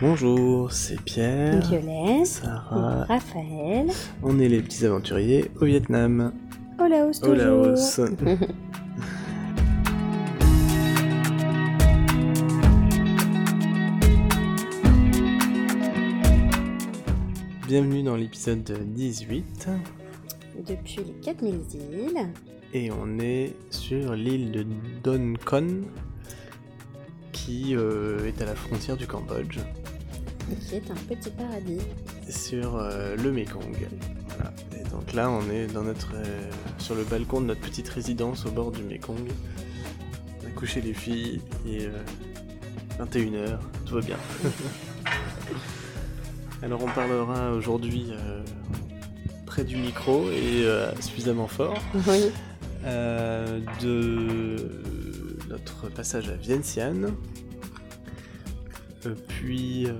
Bonjour, c'est Pierre, Violette, Sarah. Raphaël, On est les petits aventuriers au Vietnam. au Laos Au toujours. Laos. Bienvenue dans l'épisode 18 Depuis les 4000 îles, et on est sur l'île de Don Con qui euh, est à la frontière du Cambodge qui est un petit paradis. sur euh, le Mekong. Voilà. Et donc là on est dans notre, euh, sur le balcon de notre petite résidence au bord du Mekong. On a couché les filles et 21h, tout va bien. Alors on parlera aujourd'hui euh, près du micro et euh, suffisamment fort Oui. euh, de notre passage à Vientiane, euh, puis euh,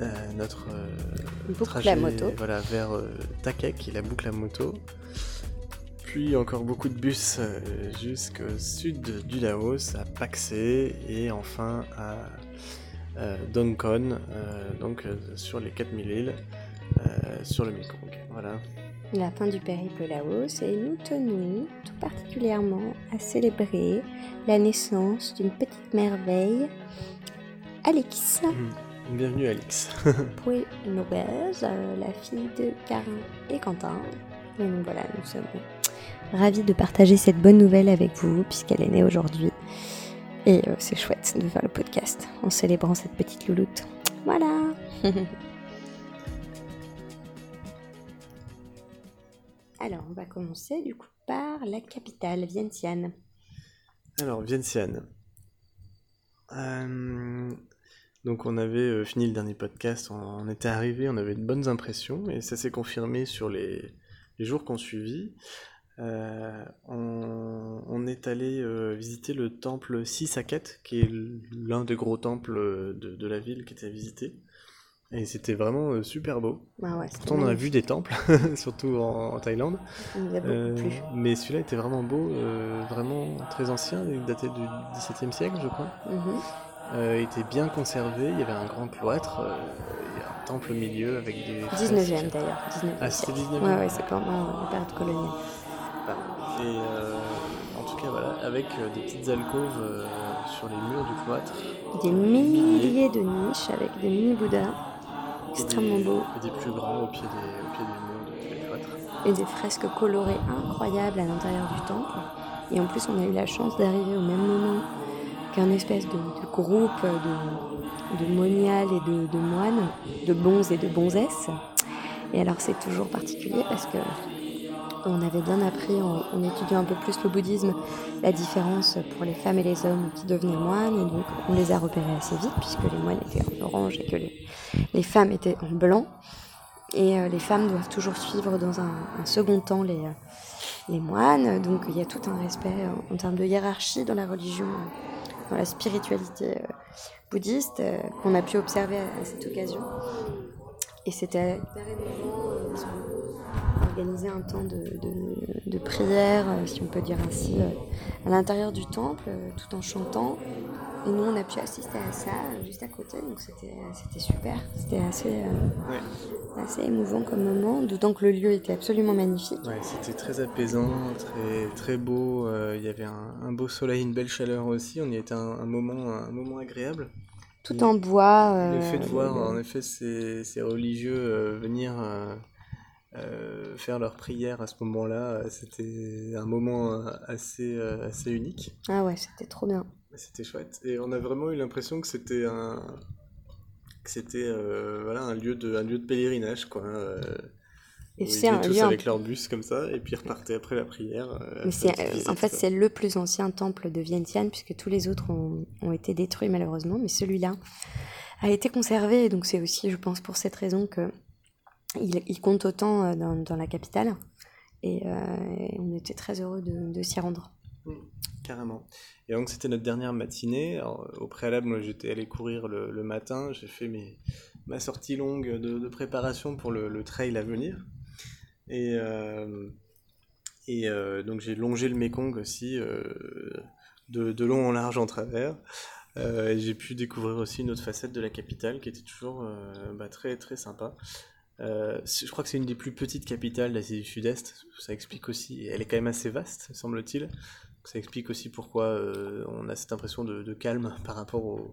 euh, notre euh, Boucle trajet moto. voilà, vers euh, Takek, qui est la boucle à moto, puis encore beaucoup de bus euh, jusqu'au sud du Laos, à Paksé, et enfin à euh, euh, donc euh, sur les 4000 îles, euh, sur le Mekong. Voilà. La fin du périple Laos et nous tenons tout particulièrement à célébrer la naissance d'une petite merveille, Alex Bienvenue Alix. Pouet Lopez, euh, la fille de Karin et Quentin. Et donc voilà, nous sommes ravis de partager cette bonne nouvelle avec vous puisqu'elle est née aujourd'hui. Et euh, c'est chouette de faire le podcast en célébrant cette petite louloute. Voilà Alors, on va commencer du coup par la capitale, Vientiane. Alors, Vientiane. Euh, donc, on avait euh, fini le dernier podcast, on, était arrivé, on avait de bonnes impressions, et ça s'est confirmé sur les, jours qu'on suivit. Euh, on, est allé euh, visiter le temple Sisaket, qui est l'un des gros temples de, de la ville qui était à visiter. Et c'était vraiment euh, super beau. Ah ouais, c'était Pourtant, on a vu des temples, surtout en, en Thaïlande. Il nous a beaucoup Euh, plu. mais celui-là était vraiment beau, euh, vraiment très ancien, il datait du XVIIe siècle, je crois. Mhm. Euh, il était bien conservé, il y avait un grand cloître, il y a un temple au milieu avec des. 19e d'ailleurs. 19e Ah, c'était siècle. 19e. Ouais, ouais, c'est pendant la période coloniale. Et en tout cas, voilà, avec des petites alcôves sur les murs du cloître. Des milliers de niches avec des mini-bouddhas extrêmement des- beaux Et des plus grands au pied des, au pied des murs de tous les cloîtres. et des fresques colorées incroyables à l'intérieur du temple. Et en plus, on a eu la chance d'arriver au même moment qu'un espèce de, de groupe de, de moniales et de, de moines, de bons et de bonzesses. Et alors, c'est toujours particulier parce que on avait bien appris en, étudiant un peu plus le bouddhisme la différence pour les femmes et les hommes qui devenaient moines. Et donc, on les a repérés assez vite puisque les moines étaient en orange et que les, femmes étaient en blanc. Et euh, les femmes doivent toujours suivre dans un, second temps les, euh, les moines. Donc il y a tout un respect en, termes de hiérarchie dans la religion, euh, dans la spiritualité bouddhiste qu'on a pu observer à cette occasion. Et c'était organisé un temps de, de- de prière, euh, si on peut dire ainsi, euh, à l'intérieur du temple, euh, tout en chantant. Et nous, on a pu assister à ça juste à côté, donc c'était super. C'était assez, euh, assez émouvant comme moment, d'autant que le lieu était absolument magnifique. Ouais, c'était très apaisant, très, très beau. euh, il y avait un, un beau soleil, une belle chaleur aussi. On y était un, un moment, un moment agréable. Tout en bois. euh, Le fait de voir le- en effet ces, ces religieux euh, venir euh, euh, faire leur prière à ce moment-là, euh, c'était un moment euh, assez, euh, assez unique. Ah ouais, c'était trop bien. C'était chouette. Et on a vraiment eu l'impression que c'était un que c'était euh, voilà un lieu de un lieu de pélerinage quoi. Et c'est un tous lieu avec leur bus comme ça et puis repartaient après la prière. euh, après euh, visite, en fait, c'est le plus ancien temple de Vientiane, puisque tous les autres ont, ont été détruits malheureusement, mais celui-là a été conservé, et donc c'est aussi, je pense, pour cette raison que il, il compte autant euh, dans, dans la capitale, et, euh, on était très heureux de, de s'y rendre. Carrément. Et donc c'était notre dernière matinée. Alors, au préalable, moi j'étais allé courir le, le matin. J'ai fait mes, ma sortie longue de, de préparation pour le, le trail à venir. Et, euh, et euh, donc j'ai longé le Mekong aussi, euh, de, de long en large en travers. Et j'ai pu découvrir aussi une autre facette de la capitale qui était toujours bah, très très sympa. Euh, je crois que c'est une des plus petites capitales d'Asie du Sud-Est. Ça explique aussi, elle est quand même assez vaste, semble-t-il. Ça explique aussi pourquoi on a cette impression de, calme par rapport aux,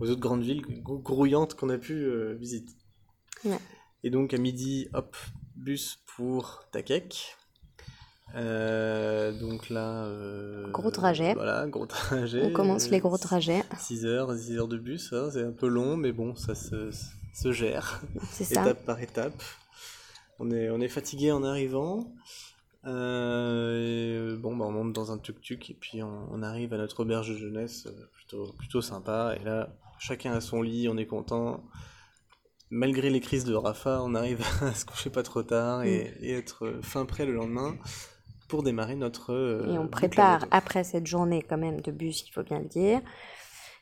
autres grandes villes grouillantes qu'on a pu visiter. Et donc à midi, hop, bus pour Takek. Euh, donc là. Euh, gros trajet. Voilà, gros trajet. On commence les gros trajets. 6 heures, 6 heures de bus, hein, c'est un peu long, mais bon, ça se, se gère. C'est ça. Étape par étape. On est, on est fatigué en arrivant. Euh, bon, bah, on monte dans un tuk-tuk et puis on, arrive à notre auberge de jeunesse plutôt, plutôt sympa. Et là, chacun a son lit, on est content malgré les crises de Rafa, on arrive à se coucher pas trop tard et, mm. et être fin prêt le lendemain pour démarrer notre. Euh, et on prépare, après cette journée quand même de bus, il faut bien le dire,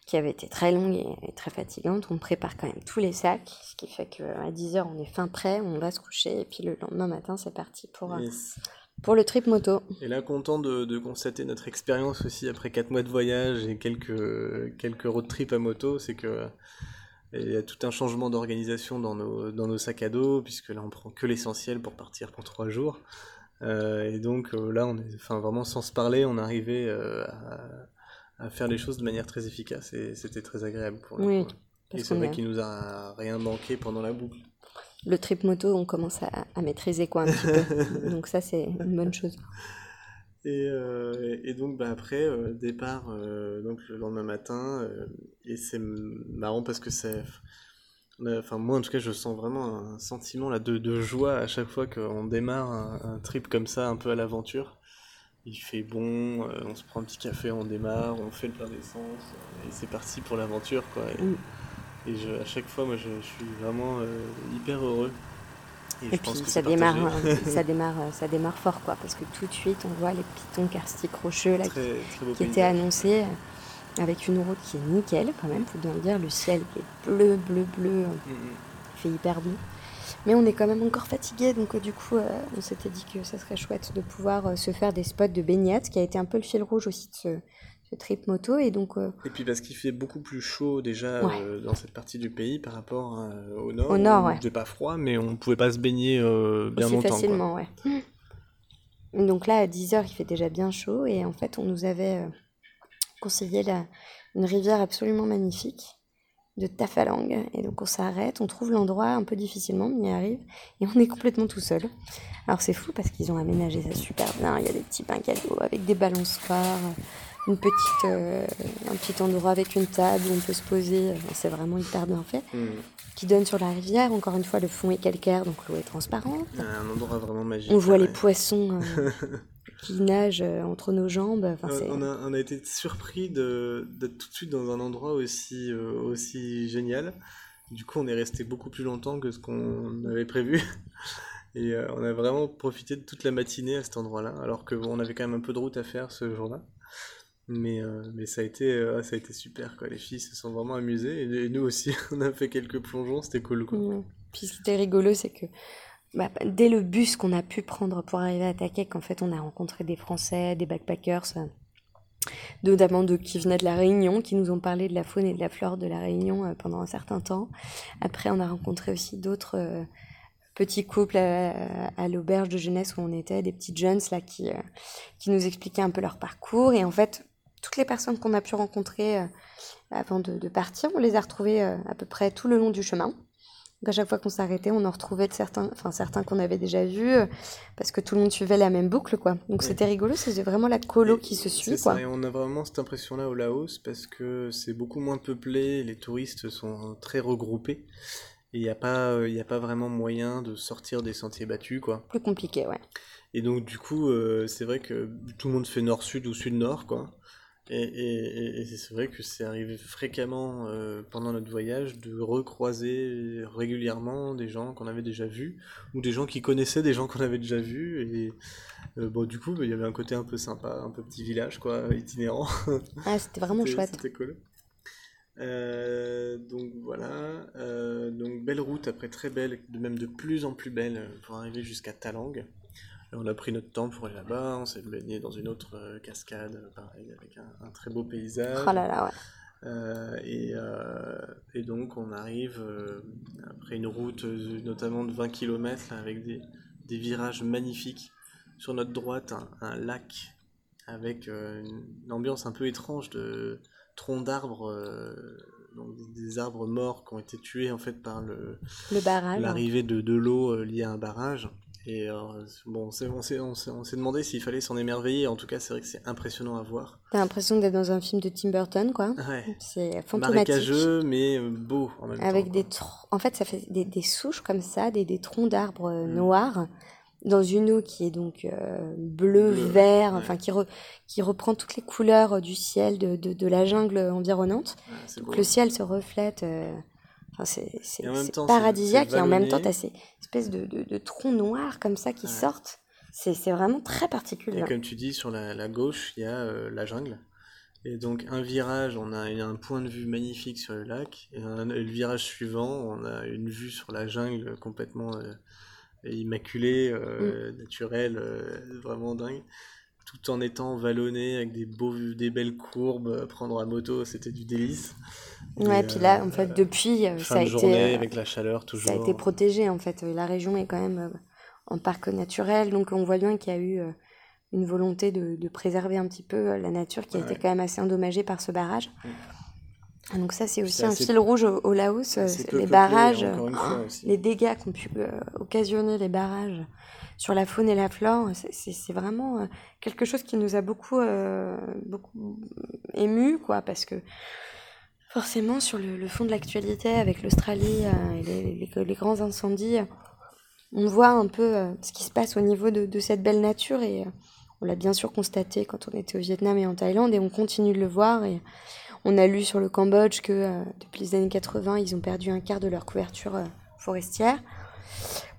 qui avait été très longue et, très fatigante, on prépare quand même tous les sacs, ce qui fait qu'à 10h on est fin prêt, on va se coucher, et puis le lendemain matin c'est parti pour, euh, pour le trip moto. Et là, content de, de constater notre expérience aussi après 4 mois de voyage et quelques, quelques road trips à moto, c'est que. Il y a tout un changement d'organisation dans nos, dans nos sacs à dos, puisque là on prend que l'essentiel pour partir pour 3 jours. Euh, et donc euh, là, on est, enfin vraiment sans se parler, on arrivait euh, à, à, faire les choses de manière très efficace et c'était très agréable pour nous. Oui, et c'est vrai qu'il nous a rien manqué pendant la boucle. Le trip moto, on commence à, à maîtriser quoi un petit peu. donc ça, c'est une bonne chose. Et, euh, et, donc bah, après euh, départ euh, donc le lendemain matin et c'est marrant parce que c'est Enfin, moi, en tout cas, je sens vraiment un sentiment là, de, de joie à chaque fois qu'on démarre un, trip comme ça, un peu à l'aventure. Il fait bon, euh, on se prend un petit café, on démarre, on fait le plein d'essence, euh, et c'est parti pour l'aventure, quoi. Et, mm. et je, à chaque fois, moi, je, je suis vraiment euh, hyper heureux. Et, puis ça démarre, ça démarre, ça démarre fort, quoi, parce que tout de suite, on voit les pitons karstiques rocheux là, qui, étaient annoncés avec une route qui est nickel quand même, faut bien le dire, le ciel qui est bleu, bleu, bleu, il fait hyper beau. Mais on est quand même encore fatigué, donc euh, du coup, euh, on s'était dit que ça serait chouette de pouvoir euh, se faire des spots de baignade, qui a été un peu le fil rouge aussi de ce, trip moto. Et, donc, et puis parce qu'il fait beaucoup plus chaud déjà dans cette partie du pays par rapport au nord. Au nord, ouais. Il pas froid, mais on ne pouvait pas se baigner bien aussi longtemps. facilement, ouais. Donc là, à 10h, il fait déjà bien chaud, et en fait, on nous avait conseillé la, une rivière absolument magnifique de Tafalang. Et donc on s'arrête, on trouve l'endroit un peu difficilement, mais on y arrive, et on est complètement tout seul. Alors c'est fou parce qu'ils ont aménagé ça super bien, il y a des petits bains cadeaux avec des balançoires, une petite, euh, un petit endroit avec une table où on peut se poser, c'est vraiment hyper bien fait. Hmm. Qui donne sur la rivière, encore une fois le fond est calcaire, donc l'eau est transparente. Un endroit vraiment magique. On voit les poissons euh, qui nage euh, entre nos jambes. Enfin, on, a, on, a, été surpris d'être tout de suite dans un endroit aussi, euh, aussi génial. Du coup, on est resté beaucoup plus longtemps que ce qu'on avait prévu. Et on a vraiment profité de toute la matinée à cet endroit-là, alors qu'on avait quand même un peu de route à faire ce jour-là. Mais, mais ça, a été, ça a été super, quoi. les filles se sont vraiment amusées, et, nous aussi, on a fait quelques plongeons, c'était cool. Quoi. Puis ce qui était rigolo, c'est que bah, dès le bus qu'on a pu prendre pour arriver à Takek, en fait, on a rencontré des Français, des backpackers, euh, notamment de qui venaient de la Réunion, qui nous ont parlé de la faune et de la flore de la Réunion euh, pendant un certain temps. Après, on a rencontré aussi d'autres euh, petits couples à, l'auberge de jeunesse où on était, des petites jeunes là qui, qui nous expliquaient un peu leur parcours. Et en fait, toutes les personnes qu'on a pu rencontrer avant de, de, partir, on les a retrouvées à peu près tout le long du chemin. Donc à chaque fois qu'on s'arrêtait, on en retrouvait de certains, enfin certains qu'on avait déjà vus, euh, parce que tout le monde suivait la même boucle, quoi. Donc c'était rigolo, c'était vraiment la colo qui se suit, quoi. et on a vraiment cette impression-là au Laos, parce que c'est beaucoup moins peuplé, les touristes sont très regroupés, et il n'y a pas, a pas vraiment moyen de sortir des sentiers battus, quoi. Plus compliqué, ouais. Et donc du coup, euh, c'est vrai que tout le monde fait nord-sud ou sud-nord, quoi. Et, c'est vrai que c'est arrivé fréquemment euh, pendant notre voyage de recroiser régulièrement des gens qu'on avait déjà vus ou des gens qui connaissaient des gens qu'on avait déjà vus. Et euh, bon, du coup, bah, il y avait un côté un peu sympa, un peu petit village, quoi, itinérant. Ah, c'était vraiment chouette. C'était cool. Euh, donc voilà, donc belle route après très belle, de même de plus en plus belle pour arriver jusqu'à Talang on a pris notre temps pour aller là-bas, on s'est baigné dans une autre euh, cascade, pareil, avec un, très beau paysage. Oh là là, ouais. et, et, donc on arrive après une route notamment de 20 km avec des, des, virages magnifiques. Sur notre droite, un, lac avec une ambiance un peu étrange de troncs d'arbres donc des arbres morts qui ont été tués en fait par le, l'arrivée de, de l'eau euh, liée à un barrage. Et euh, bon, on s'est, on, s'est, on, s'est, demandé s'il fallait s'en émerveiller. En tout cas, c'est vrai que c'est impressionnant à voir. T'as l'impression d'être dans un film de Tim Burton, quoi. Ouais. C'est fantomatique. Marécageux, mais euh, beau en même Avec temps. des En fait, ça fait des, des souches comme ça, des, des troncs d'arbres mm. noirs dans une eau qui est donc euh, bleu, vert, enfin qui, qui reprend toutes les couleurs euh, du ciel, de, de, de la jungle environnante. donc le ciel se reflète. Euh, enfin, c'est paradisiaque et en même temps, tu as ces espèces de, de, troncs noirs comme ça qui sortent. C'est vraiment très particulier. Et comme tu dis, sur la, la gauche, il y a la jungle. Et donc un virage, on a un point de vue magnifique sur le lac, et, le virage suivant, on a une vue sur la jungle complètement immaculé, euh, mm. naturel, euh, vraiment dingue. Tout en étant vallonné avec des, beaux, des belles courbes, prendre à moto, c'était du délice. Ouais, et puis là, en fait, depuis, ça a été. avec la chaleur, toujours. Ça a été protégé, en fait. La région est quand même en parc naturel, donc on voit bien qu'il y a eu une volonté de, de, préserver un petit peu la nature qui a été quand même assez endommagée par ce barrage. Mm. Ah, donc ça, c'est aussi un fil rouge au, Laos, euh, les barrages, les dégâts qu'ont pu euh, occasionner les barrages sur la faune et la flore. C'est vraiment euh, quelque chose qui nous a beaucoup, beaucoup ému, quoi, parce que forcément, sur le, fond de l'actualité, avec l'Australie et les, grands incendies, on voit un peu ce qui se passe au niveau de, cette belle nature et on l'a bien sûr constaté quand on était au Vietnam et en Thaïlande et on continue de le voir et on a lu sur le Cambodge que euh, depuis les années 80, ils ont perdu un quart de leur couverture euh, forestière.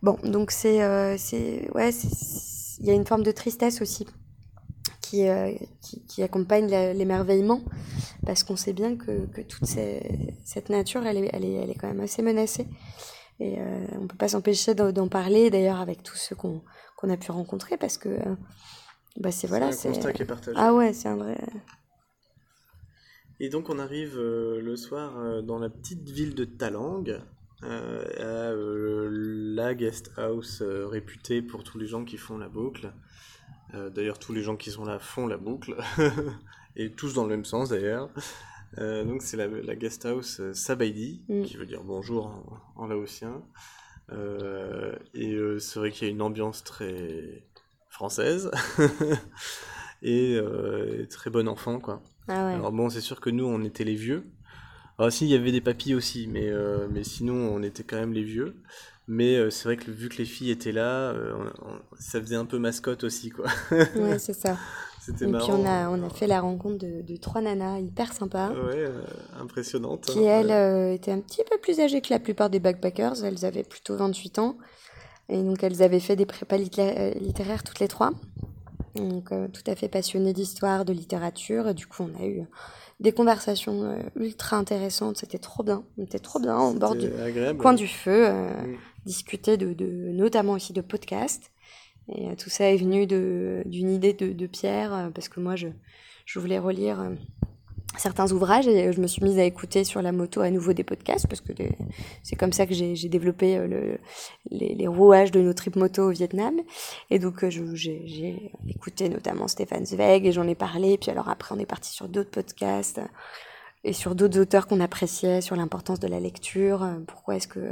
Bon, donc c'est, euh, c'est, ouais, il y a une forme de tristesse aussi qui, qui, accompagne l'émerveillement, parce qu'on sait bien que, que toute cette nature, elle est, elle, est, elle est quand même assez menacée. Et on ne peut pas s'empêcher d'en parler, d'ailleurs, avec tous ceux qu'on a pu rencontrer, parce que bah c'est voilà. C'est un constat qui est partagé. Ah ouais, c'est un vrai. Et donc on arrive euh, le soir euh, dans la petite ville de Talang, euh, à la guest house réputée pour tous les gens qui font la boucle. D'ailleurs, tous les gens qui sont là font la boucle, et tous dans le même sens d'ailleurs. donc c'est la, la, guest house Sabaidi, mm. qui veut dire bonjour en, en laotien. et c'est vrai qu'il y a une ambiance très française et très bon enfant quoi. Ah Alors bon, c'est sûr que nous, on était les vieux. Alors si, il y avait des papis aussi, mais, euh, mais sinon, on était quand même les vieux. Mais euh, c'est vrai que vu que les filles étaient là, euh, ça faisait un peu mascotte aussi, quoi. ouais, c'est ça. C'était marrant. Et puis on a, on a fait la rencontre de, de trois nanas hyper sympas. Ouais, impressionnantes. Qui, elles, étaient un petit peu plus âgées que la plupart des backpackers. Elles avaient plutôt 28 ans. Et donc elles avaient fait des prépas littéraires toutes les trois donc euh, tout à fait passionné d'histoire, de littérature. Et du coup, on a eu des conversations euh, ultra intéressantes. C'était trop bien. On était trop bien au bord du coin du feu, euh, mm. Discuter de, de, notamment aussi de podcasts. Et tout ça est venu d'une idée de, de, Pierre, parce que moi, je, je voulais relire certains ouvrages et je me suis mise à écouter sur la moto à nouveau des podcasts parce que c'est comme ça que j'ai développé euh, le, les, rouages de nos tripes moto au Vietnam. Et donc euh, j'ai écouté notamment Stéphane Zweig et j'en ai parlé. Puis alors après on est parti sur d'autres podcasts et sur d'autres auteurs qu'on appréciait sur l'importance de la lecture pourquoi est-ce que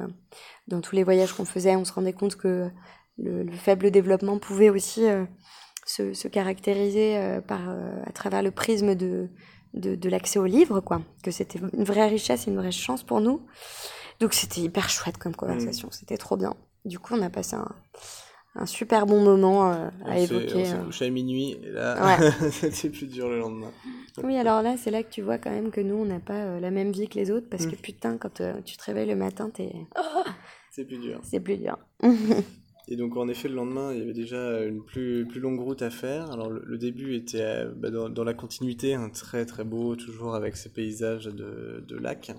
dans tous les voyages qu'on faisait on se rendait compte que le, le faible développement pouvait aussi euh, se, se, caractériser par à travers le prisme de de, l'accès aux livres, quoi. Que c'était une vraie richesse et une vraie chance pour nous. Donc c'était hyper chouette comme conversation, mm. c'était trop bien. Du coup, on a passé un, super bon moment euh, à évoquer. On s'est euh. couché à minuit, et là, c'était plus dur le lendemain. Oui, alors là, c'est là que tu vois quand même que nous, on n'a pas euh, la même vie que les autres, parce que mm. putain, quand tu te réveilles le matin, t'es... c'est plus dur. C'est plus dur. Et donc en effet le lendemain il y avait déjà une plus, plus longue route à faire. Alors le, début était bah, dans, la continuité, un très très beau, toujours avec ces paysages de, de lacs.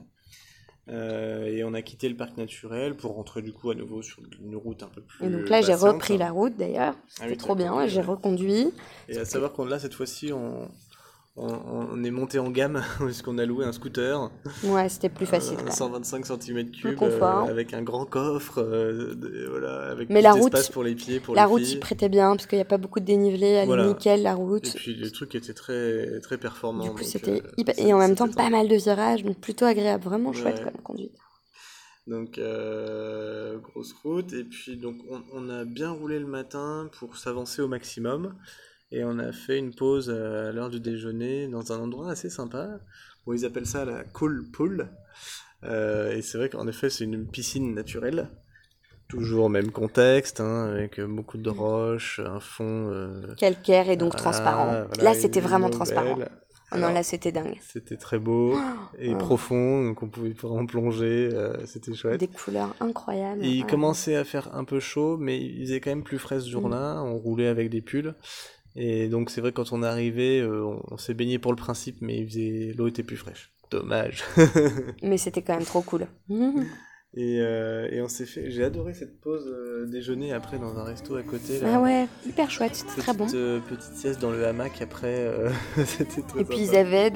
Euh, et on a quitté le parc naturel pour rentrer du coup à nouveau sur une route un peu plus. Et donc là j'ai repris la route d'ailleurs, ah c'était trop bien, j'ai reconduit. Et à savoir qu'on là cette fois-ci on, on, est monté en gamme puisqu'on a loué un scooter. Ouais, c'était plus facile. Un 125 cm3 confort. avec un grand coffre, voilà, avec Mais la route, pour les pieds. Pour la les route filles. prêtait bien parce qu'il n'y a pas beaucoup de dénivelé, elle Voilà. est nickel la route. Et puis le truc était très, très performant. Du coup, c'était euh, Et en même temps, pas mal de virages, donc plutôt agréable, vraiment chouette Ouais. comme conduite. Donc, euh, grosse route. Et puis, donc, on, on a bien roulé le matin pour s'avancer au maximum. Et on a fait une pause à l'heure du déjeuner dans un endroit assez sympa. Bon, ils appellent ça la Cool Pool. Euh, et c'est vrai qu'en effet, c'est une piscine naturelle. Toujours au même contexte, hein, avec beaucoup de roches, un fond. euh, Calcaire et donc transparent. voilà, là, c'était vraiment transparent. Oh non, là, c'était dingue. C'était très beau et Oh. profond, donc on pouvait vraiment plonger, euh, c'était chouette. Des couleurs incroyables. Et il Ouais. commençait à faire un peu chaud, mais il faisait quand même plus frais ce jour-là. On roulait avec des pulls. Et donc c'est vrai quand on est arrivé, euh, on, on s'est baigné pour le principe, mais il faisait... l'eau était plus fraîche. Dommage. Mais c'était quand même trop cool. Et, euh, et on s'est fait. J'ai adoré cette pause euh, déjeuner après dans un resto à côté. Là. Ah ouais, hyper chouette, c'était très bon. euh, petite sieste dans le hamac après. C'était très Et puis ils avaient,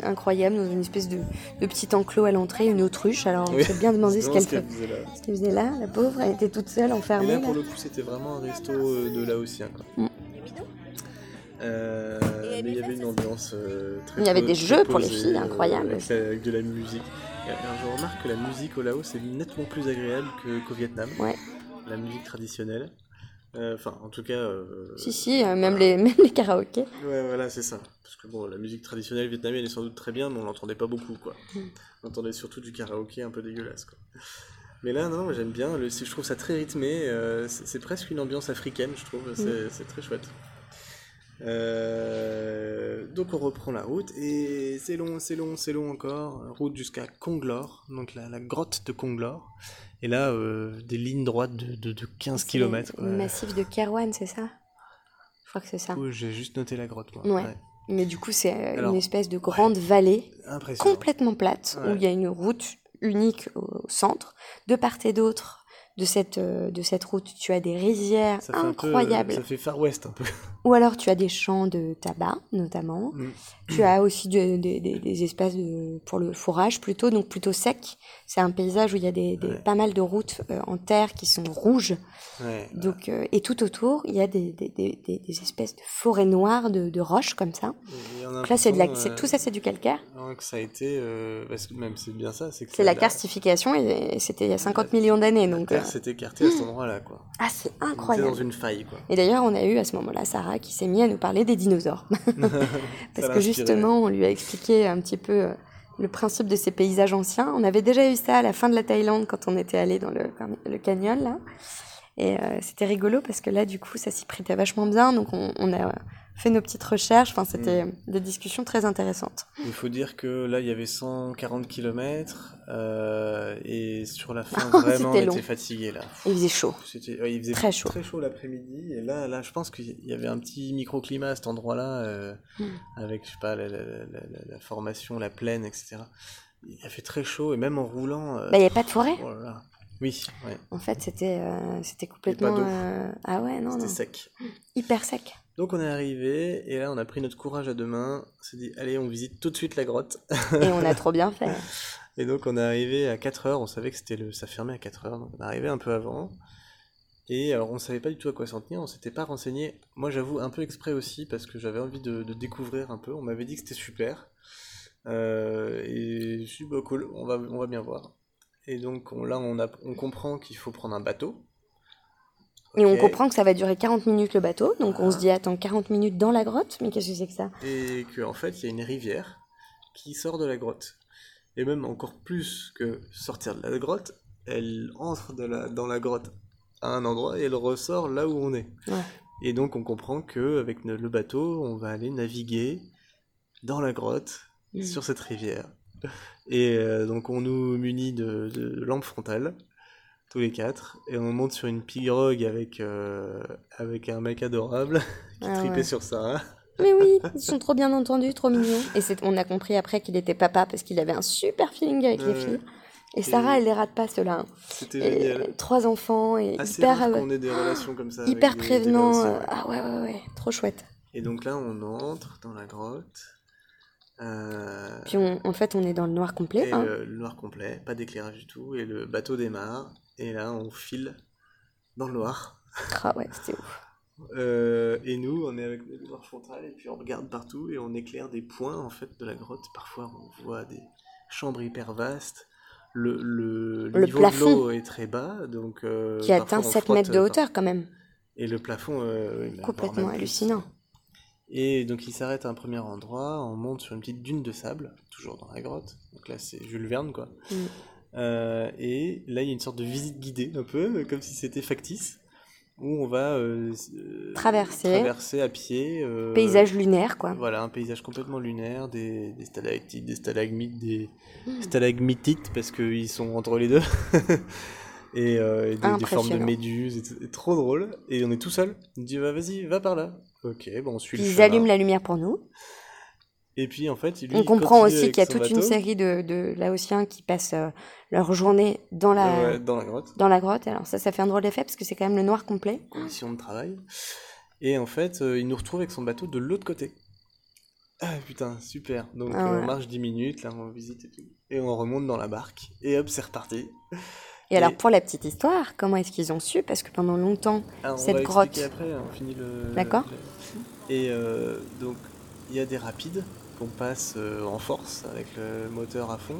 incroyable, dans une espèce de, de petit enclos à l'entrée, une autruche. Alors on Oui. s'est bien demandé ce qu'elle faisait là. ce qu'elle faisait là, la pauvre. Elle était toute seule, Et enfermée. là, là. pour le coup, c'était vraiment un resto de Laotien. Quoi. Mm. Euh, mais il y avait une ambiance euh, très Il y avait des jeux pour les filles, euh, incroyables. avec, de la musique. Je remarque que la musique au Laos est nettement plus agréable que- qu'au Vietnam. Ouais. La musique traditionnelle. Euh, Enfin, en tout cas. euh, Si, si, euh, même, les, même les karaokés. Ouais, voilà, c'est ça. Parce que bon, la musique traditionnelle vietnamienne est sans doute très bien, mais on l'entendait pas beaucoup, quoi. Mm. On entendait surtout du karaoké un peu dégueulasse, quoi. Mais là, non, j'aime bien. Le, je trouve ça très rythmé. euh, c'est presque une ambiance africaine, je trouve. C'est c'est très chouette. Euh, donc on reprend la route et c'est long, c'est long, c'est long encore. Route jusqu'à Konglor, donc la, la grotte de Konglor. Et là, euh, des lignes droites de, de, de 15 km. Le massif de Kerwan, c'est ça? Je crois que c'est ça. J'ai juste noté la grotte, moi. Ouais. Mais du coup, c'est euh, une espèce de grande vallée complètement plate où il y a une route unique au centre. De part et d'autre de cette, de cette route, tu as des rizières Ça peu, incroyables. ça fait Far West un peu. Ou alors tu as des champs de tabac, notamment. Mm. Tu as aussi de- de- de- des espaces pour le fourrage, plutôt, donc plutôt sec. C'est un paysage où il y a des, des- Ouais. pas mal de routes euh, en terre qui sont rouges. Ouais. Donc, euh, et tout autour, il y a des, des, des, espèces de forêts noires de, roches comme ça. Donc là, c'est de la, euh, tout ça, c'est du calcaire. que ça a été, euh, parce que même c'est bien ça, c'est que C'est la la- karstification et, et c'était il y a 50 millions d'années. La Donc, Terre s'est écartée à cet endroit-là, quoi. ah, c'est incroyable. dans une faille, quoi. Et d'ailleurs, on a eu à ce moment-là Sarah qui s'est mise à nous parler des dinosaures. Parce que justement, on lui a expliqué un petit peu euh, le principe de ces paysages anciens. On avait déjà eu ça à la fin de la Thaïlande quand on était allé dans le, le canyon, là. Et euh, c'était rigolo parce que là, du coup, ça s'y prêtait vachement bien. Donc, on, on a fait nos petites recherches. Enfin, c'était Mm. des discussions très intéressantes. Il faut dire que là, il y avait 140 km, et sur la fin, vraiment, on c'était était fatigué, là. Et il faisait chaud. C'était, ouais, il faisait Très chaud. très chaud l'après-midi, et là, là, je pense qu'il y avait un petit microclimat à cet endroit-là, euh, Mm. avec, je sais pas, la, la- la- la- formation, la plaine, etc. Il a fait très chaud, et même en roulant... euh, Bah, il n'y avait pas de forêt. oh. Oui, ouais, En fait, c'était euh, c'était complètement. euh, Ah ouais, non, c'était non. sec. Hyper sec. Donc on est arrivé, et là on a pris notre courage à deux mains, on s'est dit, allez, on visite tout de suite la grotte. Et on a trop bien fait. Et donc on est arrivé à 4 heures, on savait que c'était le... ça fermait à 4 heures, donc on est arrivé un peu avant. Et alors on savait pas du tout à quoi s'en tenir, on s'était pas renseigné. Moi j'avoue un peu exprès aussi parce que j'avais envie de, de découvrir un peu. On m'avait dit que c'était super. Euh, et je suis bah cool, on va, on va bien voir. Et donc on- là on, a, on comprend qu'il faut prendre un bateau. Et on comprend que ça va durer 40 minutes le bateau. Donc on se dit, attends, 40 minutes dans la grotte Mais qu'est-ce que c'est que ça? Et qu'en en fait il y a une rivière qui sort de la grotte. Et même encore plus que sortir de la grotte, elle entre de la, dans la grotte à un endroit et elle ressort là où on est. Ouais. Et donc on comprend que avec le bateau, on va aller naviguer dans la grotte Mm. sur cette rivière. Et euh, donc on nous munit de, de lampes frontales, tous les quatre, et on monte sur une pirogue avec, euh, avec un mec adorable qui Ah tripait ouais. sur ça. Mais oui, ils sont trop bien entendus, trop mignons. Et on a compris après qu'il était papa parce qu'il avait un super feeling avec les filles. Et Sarah, Et- elle les rate pas, ceux-là. hein. C'était génial. trois enfants et Assez hyper, euh, qu'on ait des relations comme ça. avec hyper des- des prévenants. Laotiens, euh, ouais. Ah ouais, ouais, ouais, trop chouette. Et donc là, on entre dans la grotte. Puis en fait, on est dans le noir complet. Et hein. le noir complet, pas d'éclairage du tout. Et le bateau démarre. Et là, on file dans le noir. Ah ouais, c'était ouf. Euh, et nous, on est avec nos lumières frontales et puis on regarde partout et on éclaire des points en fait de la grotte. Parfois, on voit des chambres hyper vastes. Le, le, Le niveau plafond. de l'eau est très bas, donc euh, Qui atteint on 7 frotte, mètres de euh, hauteur quand même. Et le plafond, euh, oui, Complètement plus. Et donc il s'arrête à un premier endroit, on monte sur une petite dune de sable, toujours dans la grotte. Donc là c'est Jules Verne quoi. Mm. Euh, et là il y a une sorte de visite guidée un peu, euh, comme si c'était factice, où on va euh, Traverser. traverser à pied. euh, Paysage lunaire, quoi. Voilà, un paysage complètement lunaire, des, des stalactites, des stalagmites, des Mm. stalagmitites parce qu'ils sont entre les deux. et et des, des formes de méduses, et c'est trop drôle. Et on est tout seul. On dit bah, vas-y, va par là. Ok, bon on suit Puis le ils chemin. allument la lumière pour nous. Et puis en fait, lui, On comprend aussi qu'il y a toute une série de, de Laotiens qui passent euh, leur journée dans la, Ouais, dans la grotte, dans la grotte. Alors ça, ça fait un drôle d'effet parce que c'est quand même le noir complet. conditions de travail. Et en fait, euh, il nous retrouve avec son bateau de l'autre côté. Ah putain, super. Donc Ah euh, on marche 10 minutes, là on visite et tout. Et on remonte dans la barque. Et hop, c'est reparti. Et, alors pour la petite histoire, comment est-ce qu'ils ont su? Parce que pendant longtemps, Ah, on Cette va grotte. après, on finit le... D'accord. le- Et euh, donc, il y a des rapides qu'on passe euh, en force avec le moteur à fond.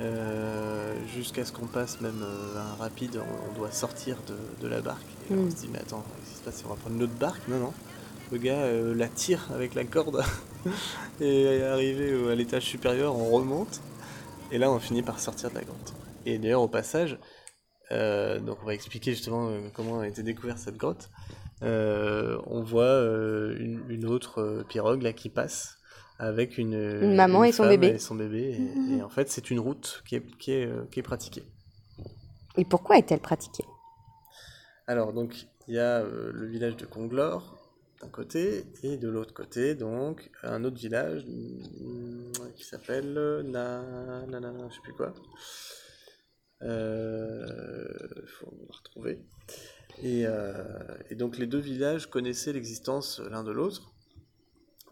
euh, Jusqu'à ce qu'on passe même euh, un rapide, on, on doit sortir de, de la barque. Et on Mm. se dit, mais attends, qu'est-ce qui se passe On va prendre une autre barque? Non, non. Le gars euh, la tire avec la corde. et arrivé à l'étage supérieur, on remonte. Et là, on finit par sortir de la grotte. Et d'ailleurs, au passage, euh, donc on va expliquer justement euh, comment a été découverte cette grotte. Euh, on voit euh, une, une autre euh, pirogue là qui passe avec une, Une maman et son bébé. et son bébé. Et, Mhm. et en fait, c'est une route qui est, qui est, qui est pratiquée. et pourquoi est-elle pratiquée? Alors, donc, il y a le village de Conglore d'un côté, et de l'autre côté, donc, un autre village mm, qui s'appelle Na... Na, na, na, je sais plus quoi. Euh, faut le retrouver. Et, euh, et donc, les deux villages connaissaient l'existence l'un de l'autre.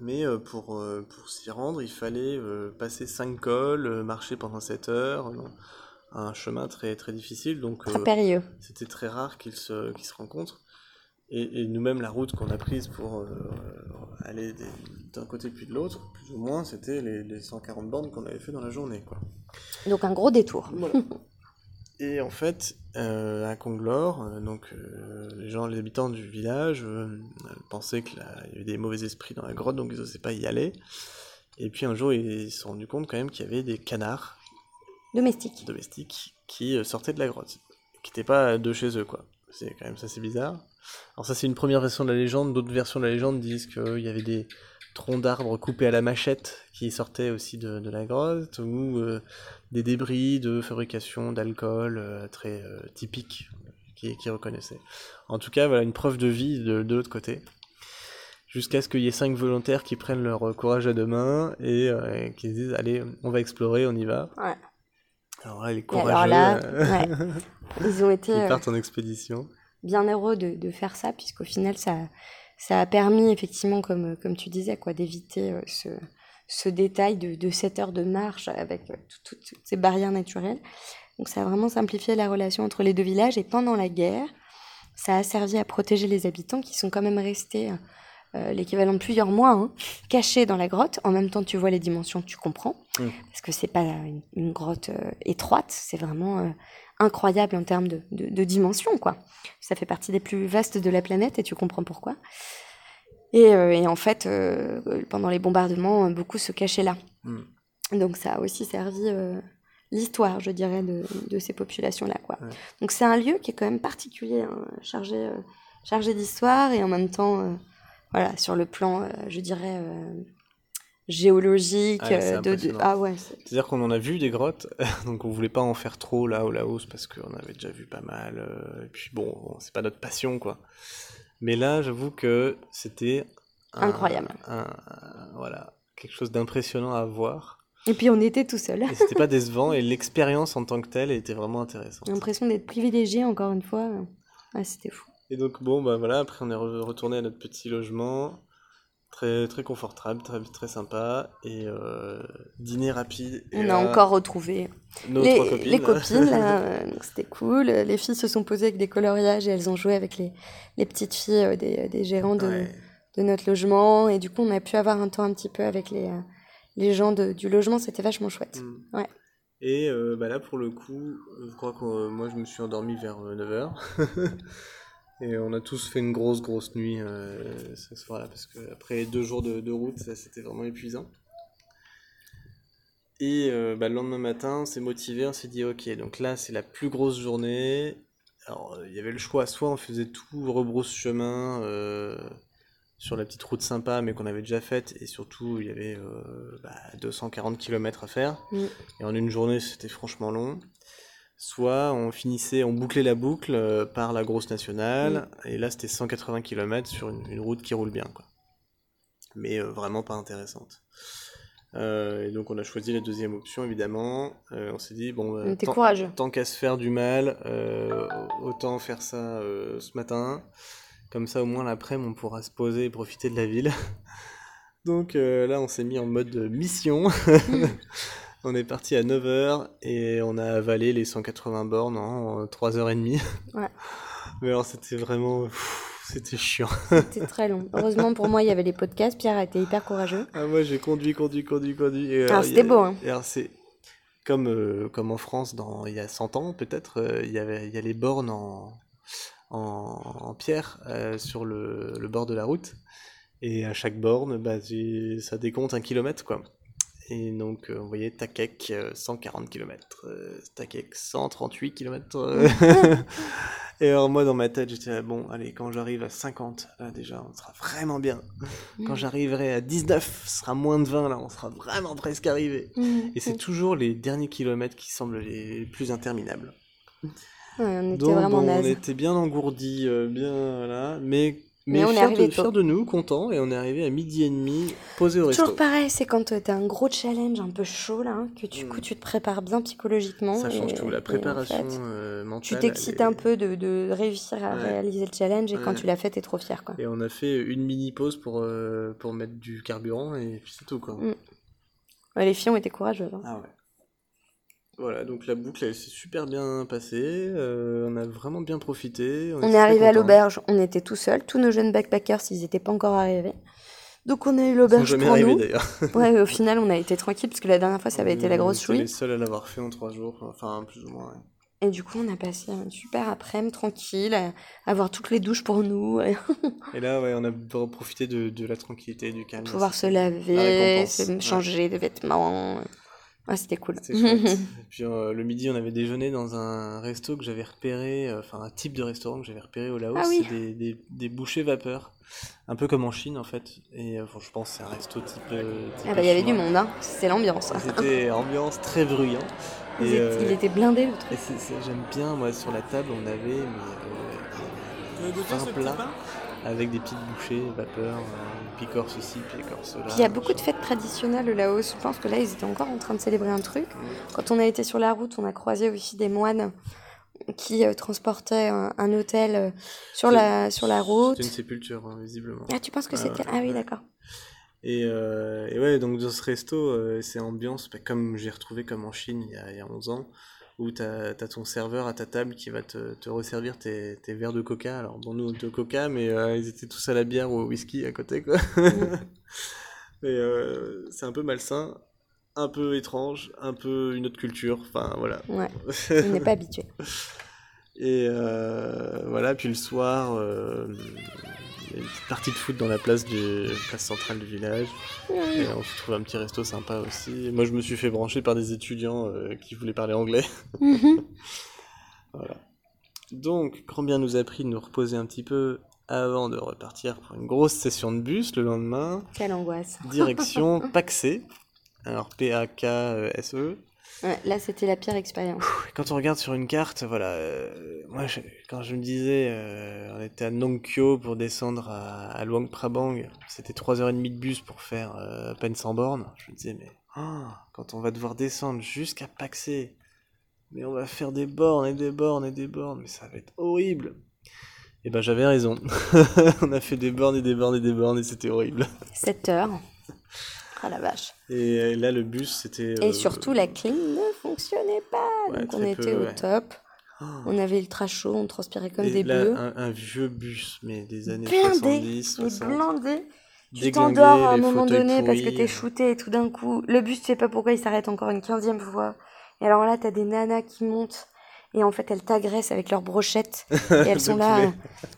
Mais euh, pour, pour s'y rendre, il fallait passer cinq cols, marcher pendant 7 heures, un chemin très, très difficile. Donc, Très euh, c'était très rare qu'ils se, qu'ils se rencontrent. Et, et nous-mêmes, la route qu'on a prise pour euh, aller d'un côté puis de l'autre, plus ou moins, c'était les, les 140 bornes qu'on avait fait dans la journée. Quoi. Donc un gros détour. Et en fait, euh, à Conglore, euh, donc, euh, les gens, les habitants du village pensaient qu'il y avait des mauvais esprits dans la grotte, donc ils n'osaient pas y aller. Et puis un jour, ils se sont rendus compte quand même qu'il y avait des canards Domestique. domestiques qui sortaient de la grotte, qui n'étaient pas de chez eux, quoi. C'est quand même ça, c'est bizarre. Alors ça, c'est une première version de la légende. D'autres versions de la légende disent qu'il y avait des troncs d'arbres coupés à la machette qui sortaient aussi de, de la grotte, ou euh, des débris de fabrication d'alcool euh, très euh, typiques qui, qui reconnaissaient. En tout cas, voilà une preuve de vie de, de l'autre côté. Jusqu'à ce qu'il y ait cinq volontaires qui prennent leur euh, courage à deux mains et qui se disent allez, on va explorer, on y va. Ouais. Alors là, les courageux, alors là, ouais. ils ont été ils partent en expédition. bien heureux de, de faire ça, puisqu'au final, ça, ça a permis, effectivement, comme, comme tu disais, quoi, d'éviter euh, ce, ce détail de, de 7 heures de marche avec euh, tout- tout- toutes ces barrières naturelles. Donc ça a vraiment simplifié la relation entre les deux villages. Et pendant la guerre, ça a servi à protéger les habitants qui sont quand même restés euh, l'équivalent de plusieurs mois hein, cachés dans la grotte. En même temps, tu vois les dimensions, tu comprends. Mm. Parce que c'est pas une, une grotte euh, étroite, c'est vraiment euh, incroyable en termes de, de, de dimensions, quoi. Ça fait partie des plus vastes de la planète et tu comprends pourquoi. Et, euh, et en fait, euh, pendant les bombardements, beaucoup se cachaient là. Mm. Donc ça a aussi servi euh, l'histoire, je dirais, de, de ces populations-là. Quoi. Ouais. Donc c'est un lieu qui est quand même particulier, hein, chargé, chargé d'histoire et en même temps, voilà, sur le plan, je dirais, géologique. Ah ouais, euh, de. Ah ouais, C'est-à-dire qu'on en a vu des grottes, donc on voulait pas en faire trop là au Laos parce qu'on avait déjà vu pas mal. euh, et puis bon, bon, c'est pas notre passion quoi. Mais là, j'avoue que c'était Incroyable. un- un- voilà, quelque chose d'impressionnant à voir. Et puis on était tout seul. Et c'était pas décevant et l'expérience en tant que telle était vraiment intéressante. J'ai l'impression d'être privilégié encore une fois. Ah, c'était fou. Et donc bon bah voilà, après on est re- retourné à notre petit logement. Très, très confortable, très, très sympa. Et euh, dîner rapide. Et On a encore retrouvé nos les, trois copines. les copines, là, euh, donc c'était cool. Les filles se sont posées avec des coloriages et elles ont joué avec les, les petites filles euh, des, des gérants de, Ouais. de notre logement. Et du coup, on a pu avoir un temps un petit peu avec les, les gens de- du logement. C'était vachement chouette. Mm. Ouais. Et euh, bah là, pour le coup, je crois que euh, moi, je me suis endormi vers 9h. Et on a tous fait une grosse, grosse nuit euh, ce soir-là, parce qu'après deux jours de, de route, ça, c'était vraiment épuisant. Et euh, bah, le lendemain matin, on s'est motivé, on s'est dit, ok, donc là, c'est la plus grosse journée. Alors, euh, il y avait le choix, soit on faisait tout rebrousse chemin euh, sur la petite route sympa, mais qu'on avait déjà faite, et surtout, il y avait bah, 240 km à faire. Mm. Et en une journée, c'était franchement long. Soit on finissait, on bouclait la boucle euh, par la grosse nationale, et là c'était 180 km sur une, une route qui roule bien, quoi. Mais euh, vraiment pas intéressante. Euh, et donc on a choisi la deuxième option, évidemment. On s'est dit, bon, tant, qu'à se faire du mal, autant faire ça ce matin. Comme ça, au moins l'après-midi, on pourra se poser et profiter de la ville. donc là, on s'est mis en mode mission. On est parti à 9h et on a avalé les 180 bornes en 3h30. Ouais. Mais alors c'était vraiment... C'était chiant. C'était très long. Heureusement pour moi, il y avait les podcasts. Pierre a été hyper courageux. Ah, moi j'ai conduit, conduit, conduit, conduit. Et, alors, c'était beau, hein. et alors, c'est comme, euh, comme en France dans, il y a 100 ans peut-être, euh, il y avait il y a les bornes en, en, en pierre euh, sur le, le bord de la route. Et à chaque borne, bah, ça décompte un kilomètre quoi. Et donc, euh, on voyait Takek, euh, 140 km, Takek, 138 km. Et alors, moi, dans ma tête, j'étais là, bon, allez, quand j'arrive à 50, là, déjà, on sera vraiment bien. Quand j'arriverai à 19, ce sera moins de 20, là, on sera vraiment presque arrivé. Mm. Et c'est toujours les derniers kilomètres qui semblent les plus interminables. Ouais, on était Donc, vraiment bon, on était bien engourdis, euh, bien là, mais, mais, Mais on est arrivé de, tôt. fiers de nous, contents, et on est arrivé à midi et demi, posé au resto. Toujours pareil, c'est quand euh, t'as un gros challenge un peu chaud là, hein, que du Mm. coup tu te prépares bien psychologiquement. Ça change et- tout, la en préparation fait, euh, mentale. tu t'excites est- un peu de, de réussir à Ouais. réaliser le challenge et quand tu l'as fait, t'es trop fier quoi. Et on a fait une mini pause pour, euh, pour mettre du carburant, et puis c'est tout, quoi. Mm. Ouais, les filles ont été courageuses. hein. Ah ouais. Voilà, donc la boucle, elle s'est super bien passée, euh, on a vraiment bien profité. On est arrivé à l'auberge, on était tout seuls, tous nos jeunes backpackers, ils n'étaient pas encore arrivés. Donc on a eu l'auberge pour arrivés nous. d'ailleurs. Ouais, au final, on a été tranquille parce que la dernière fois, ça avait été la On grosse était les chouille. seuls à l'avoir fait en trois jours, enfin plus ou moins. ouais. Et du coup, on a passé un super après-midi tranquille, à avoir toutes les douches pour nous, et là, ouais, on a profité de, de la tranquillité, du calme. pouvoir se laver, se ouais. changer de vêtements. Ouais, c'était cool. Puis euh, le midi, on avait déjeuné dans un resto que j'avais repéré, euh, enfin un type de restaurant que j'avais repéré au Laos, Ah oui. c'est des, des, des bouchées vapeur, un peu comme en Chine en fait. Et euh, bon, je pense que c'est un resto type. euh, type Ah bah, il y avait du monde, hein. c'était l'ambiance. C'était ambiance très bruyant. Il, Et, euh, il était blindé le truc. c'est- c'est- j'aime bien, moi, sur la table, on avait mais, un plat avec des petites bouchées vapeur, euh, picor ceci, picor cela. Puis il y a beaucoup de fêtes traditionnelles au Laos. Je pense que là, ils étaient encore en train de célébrer un truc. Quand on a été sur la route, on a croisé aussi des moines qui euh, transportaient un, un hôtel euh, sur C'est- la, sur la route. C'était une sépulture, hein, visiblement. Ah, tu penses que Ah, c'était... ouais, Ah oui, ouais. d'accord. Et, euh, et ouais, donc dans ce resto, euh, c'est ambiance, bah, comme j'ai retrouvé comme en Chine il y a, il y a 11 ans, où t'as as ton serveur à ta table qui va te, te resservir tes, tes verres de coca. Alors bon, nous, on était au coca, mais euh, ils étaient tous à la bière ou au whisky à côté, quoi. mais euh, c'est un peu malsain, un peu étrange, un peu une autre culture, enfin voilà. Ouais, on n'est pas habitué. Et euh, voilà, puis le soir, une petite partie de foot dans la place, du, place centrale du village. Et on se trouve un petit resto sympa aussi. Moi, je me suis fait brancher par des étudiants euh, qui voulaient parler anglais. Mhm. Voilà. Donc, grand bien nous a pris de nous reposer un petit peu avant de repartir pour une grosse session de bus le lendemain. Quelle angoisse. Direction Paxé. Alors, P-A-K-S-E. Ouais, là, c'était la pire expérience. Quand on regarde sur une carte, voilà, euh, moi, je- quand je me disais, euh, on était à Nongkyo pour descendre à, à Luang Prabang, c'était 3h30 de bus pour faire euh, à peine 100 bornes. Je me disais, mais ah, quand on va devoir descendre jusqu'à Paxé, mais on va faire des bornes et des bornes et des bornes, mais ça va être horrible. Et ben j'avais raison. on a fait des bornes et des bornes et des bornes et c'était horrible. 7 heures. Ah la vache. Et euh, là, le bus, c'était. Et euh, surtout, la clim ne fonctionnait pas. Ouais, donc on était peu, au ouais. top. oh. On avait ultra chaud, on transpirait comme Et des là, bleus. un, un vieux bus, mais des années Blindé, 70, Mais 60. blindé. Tu t'endors à un moment donné parce que t'es shooté et tout d'un coup, le bus, tu sais pas pourquoi il s'arrête encore une quinzième fois. Et alors là, t'as des nanas qui montent et en fait, elles t'agressent avec leurs brochettes et elles sont là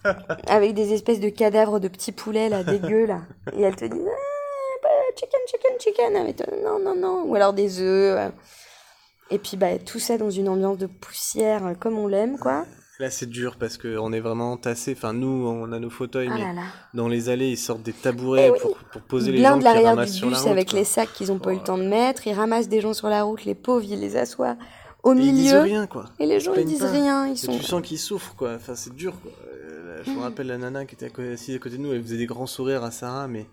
euh, avec des espèces de cadavres de petits poulets là, dégueux là. Et elles te disent ah, chicken, chicken, chicken. Ah, non, non, non. Ou alors des œufs. euh. Et puis bah, tout ça dans une ambiance de poussière euh, comme on l'aime quoi. Là, c'est dur parce qu'on est vraiment tassé. Enfin, nous, on a nos fauteuils, Ah mais là là. dans les allées, ils sortent des tabourets Eh oui. pour, pour poser les gens qui l'arrière ramassent du sur la bus route. avec quoi. les sacs qu'ils n'ont pas eu le Oh. temps de mettre. Ils ramassent des gens sur la route, les pauvres, ils les assoient au Et ils disent milieu. rien, quoi. Et les gens, ils disent pas. rien. Ils Et sont. tu sens qu'ils souffrent, quoi. Enfin, c'est dur, quoi. Euh, je me rappelle la nana qui était assise à côté de nous, elle faisait des grands sourires à Sarah, mais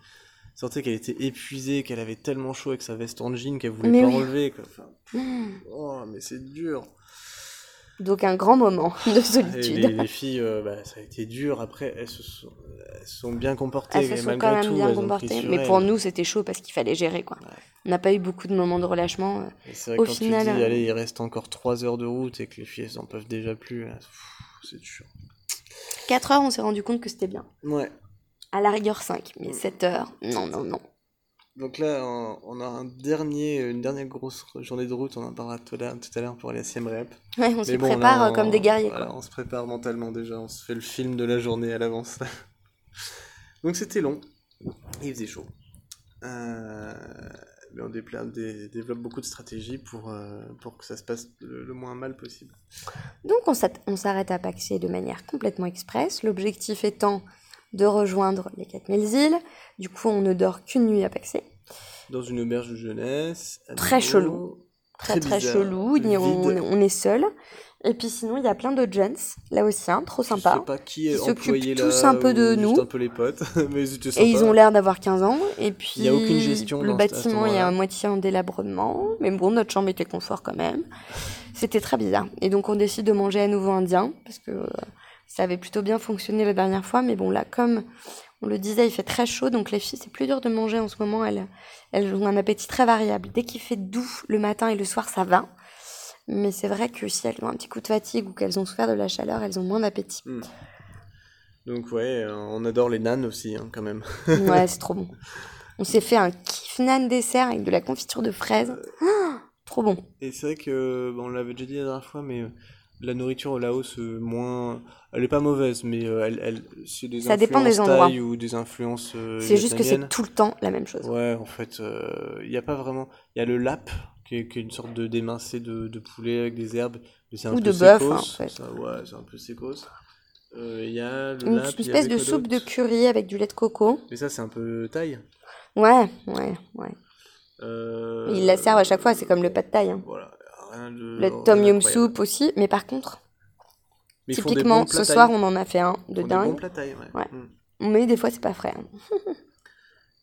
sentait qu'elle était épuisée, qu'elle avait tellement chaud avec sa veste en jean qu'elle voulait Mais pas oui. enlever, quoi. Enfin, oh, mais c'est dur. Donc un grand moment de solitude. les, les filles, euh, bah, ça a été dur. Après, elles se sont, elles sont bien comportées. Elles se sont quand même tout, bien comportées. Mais pour nous, c'était chaud parce qu'il fallait gérer quoi. Ouais. On n'a pas eu beaucoup de moments de relâchement. euh. C'est vrai Au quand final, tu dis, euh, allez, il reste encore 3 heures de route et que les filles, elles en peuvent déjà plus, c'est dur. 4 heures, on s'est rendu compte que c'était bien. Ouais. À la rigueur 5, mais 7 heures, non, non, non. Donc là, on a un dernier, une dernière grosse journée de route, on en parlera tout à l'heure- pour aller à Siem Reap. Ouais, on bon, prépare là, euh, comme des guerriers. voilà, on se prépare mentalement déjà, on se fait le film de la journée à l'avance. Donc c'était long, il faisait chaud. Euh, mais on développe beaucoup de stratégies pour, euh, pour que ça se passe le, le moins mal possible. Donc on s'arrête à Paxé de manière complètement express, l'objectif étant de rejoindre les 4000 îles. Du coup, on ne dort qu'une nuit à Paxé. Dans une auberge de jeunesse. Très chelou. Très très, bizarre, chelou, il y a- on, est seul. Et puis sinon, il y a plein de gens, là aussi, hein, trop Je sais sympa. pas qui Qui est s'occupent employé là. tous un peu de ou nous. Juste un peu les potes, mais. Et ils ont l'air d'avoir 15 ans. Et puis, Il y a aucune gestion le dans bâtiment est endroit-là. à moitié en délabrement. Mais bon, notre chambre était confort quand même. C'était très bizarre. Et donc, on décide de manger à nouveau indien. Parce que euh, ça avait plutôt bien fonctionné la dernière fois. Mais bon, là, comme on le disait, il fait très chaud. Donc, les filles, c'est plus dur de manger en ce moment. Elles, elles ont un appétit très variable. Dès qu'il fait doux le matin et le soir, ça va. Mais c'est vrai que si elles ont un petit coup de fatigue ou qu'elles ont souffert de la chaleur, elles ont moins d'appétit. Donc ouais, euh, on adore les nanes aussi, hein, quand même. Ouais, c'est trop bon. On s'est fait un kiff nan dessert avec de la confiture de fraises. Ah, trop bon. Et c'est vrai que, bon, on l'avait déjà dit la dernière fois, mais euh, la nourriture au Laos, euh, moins... Elle est pas mauvaise, mais euh, elle, elle, c'est des Ça dépend des endroits. ou des influences euh, C'est juste que c'est tout le temps la même chose. Ouais, en fait, il n'y a pas vraiment... Il y a le lap, qui est, qui est une sorte de d'émincé de, de poulet avec des herbes, mais c'est un Ou peu de bœuf, hein, en fait. Ça, ouais, c'est un peu sécos. Il y a le Une lap, il y espèce de soupe de curry avec du lait de coco. Mais ça, c'est un peu thaï. Ouais, ouais, ouais. Ils la servent à chaque fois, c'est comme le pad thai. hein. Voilà, de... Le tom yum soup aussi. Mais par contre, Mais typiquement, ce soir, on en a fait un de dingue. ouais. Ouais. Mais des fois, c'est pas frais. hein.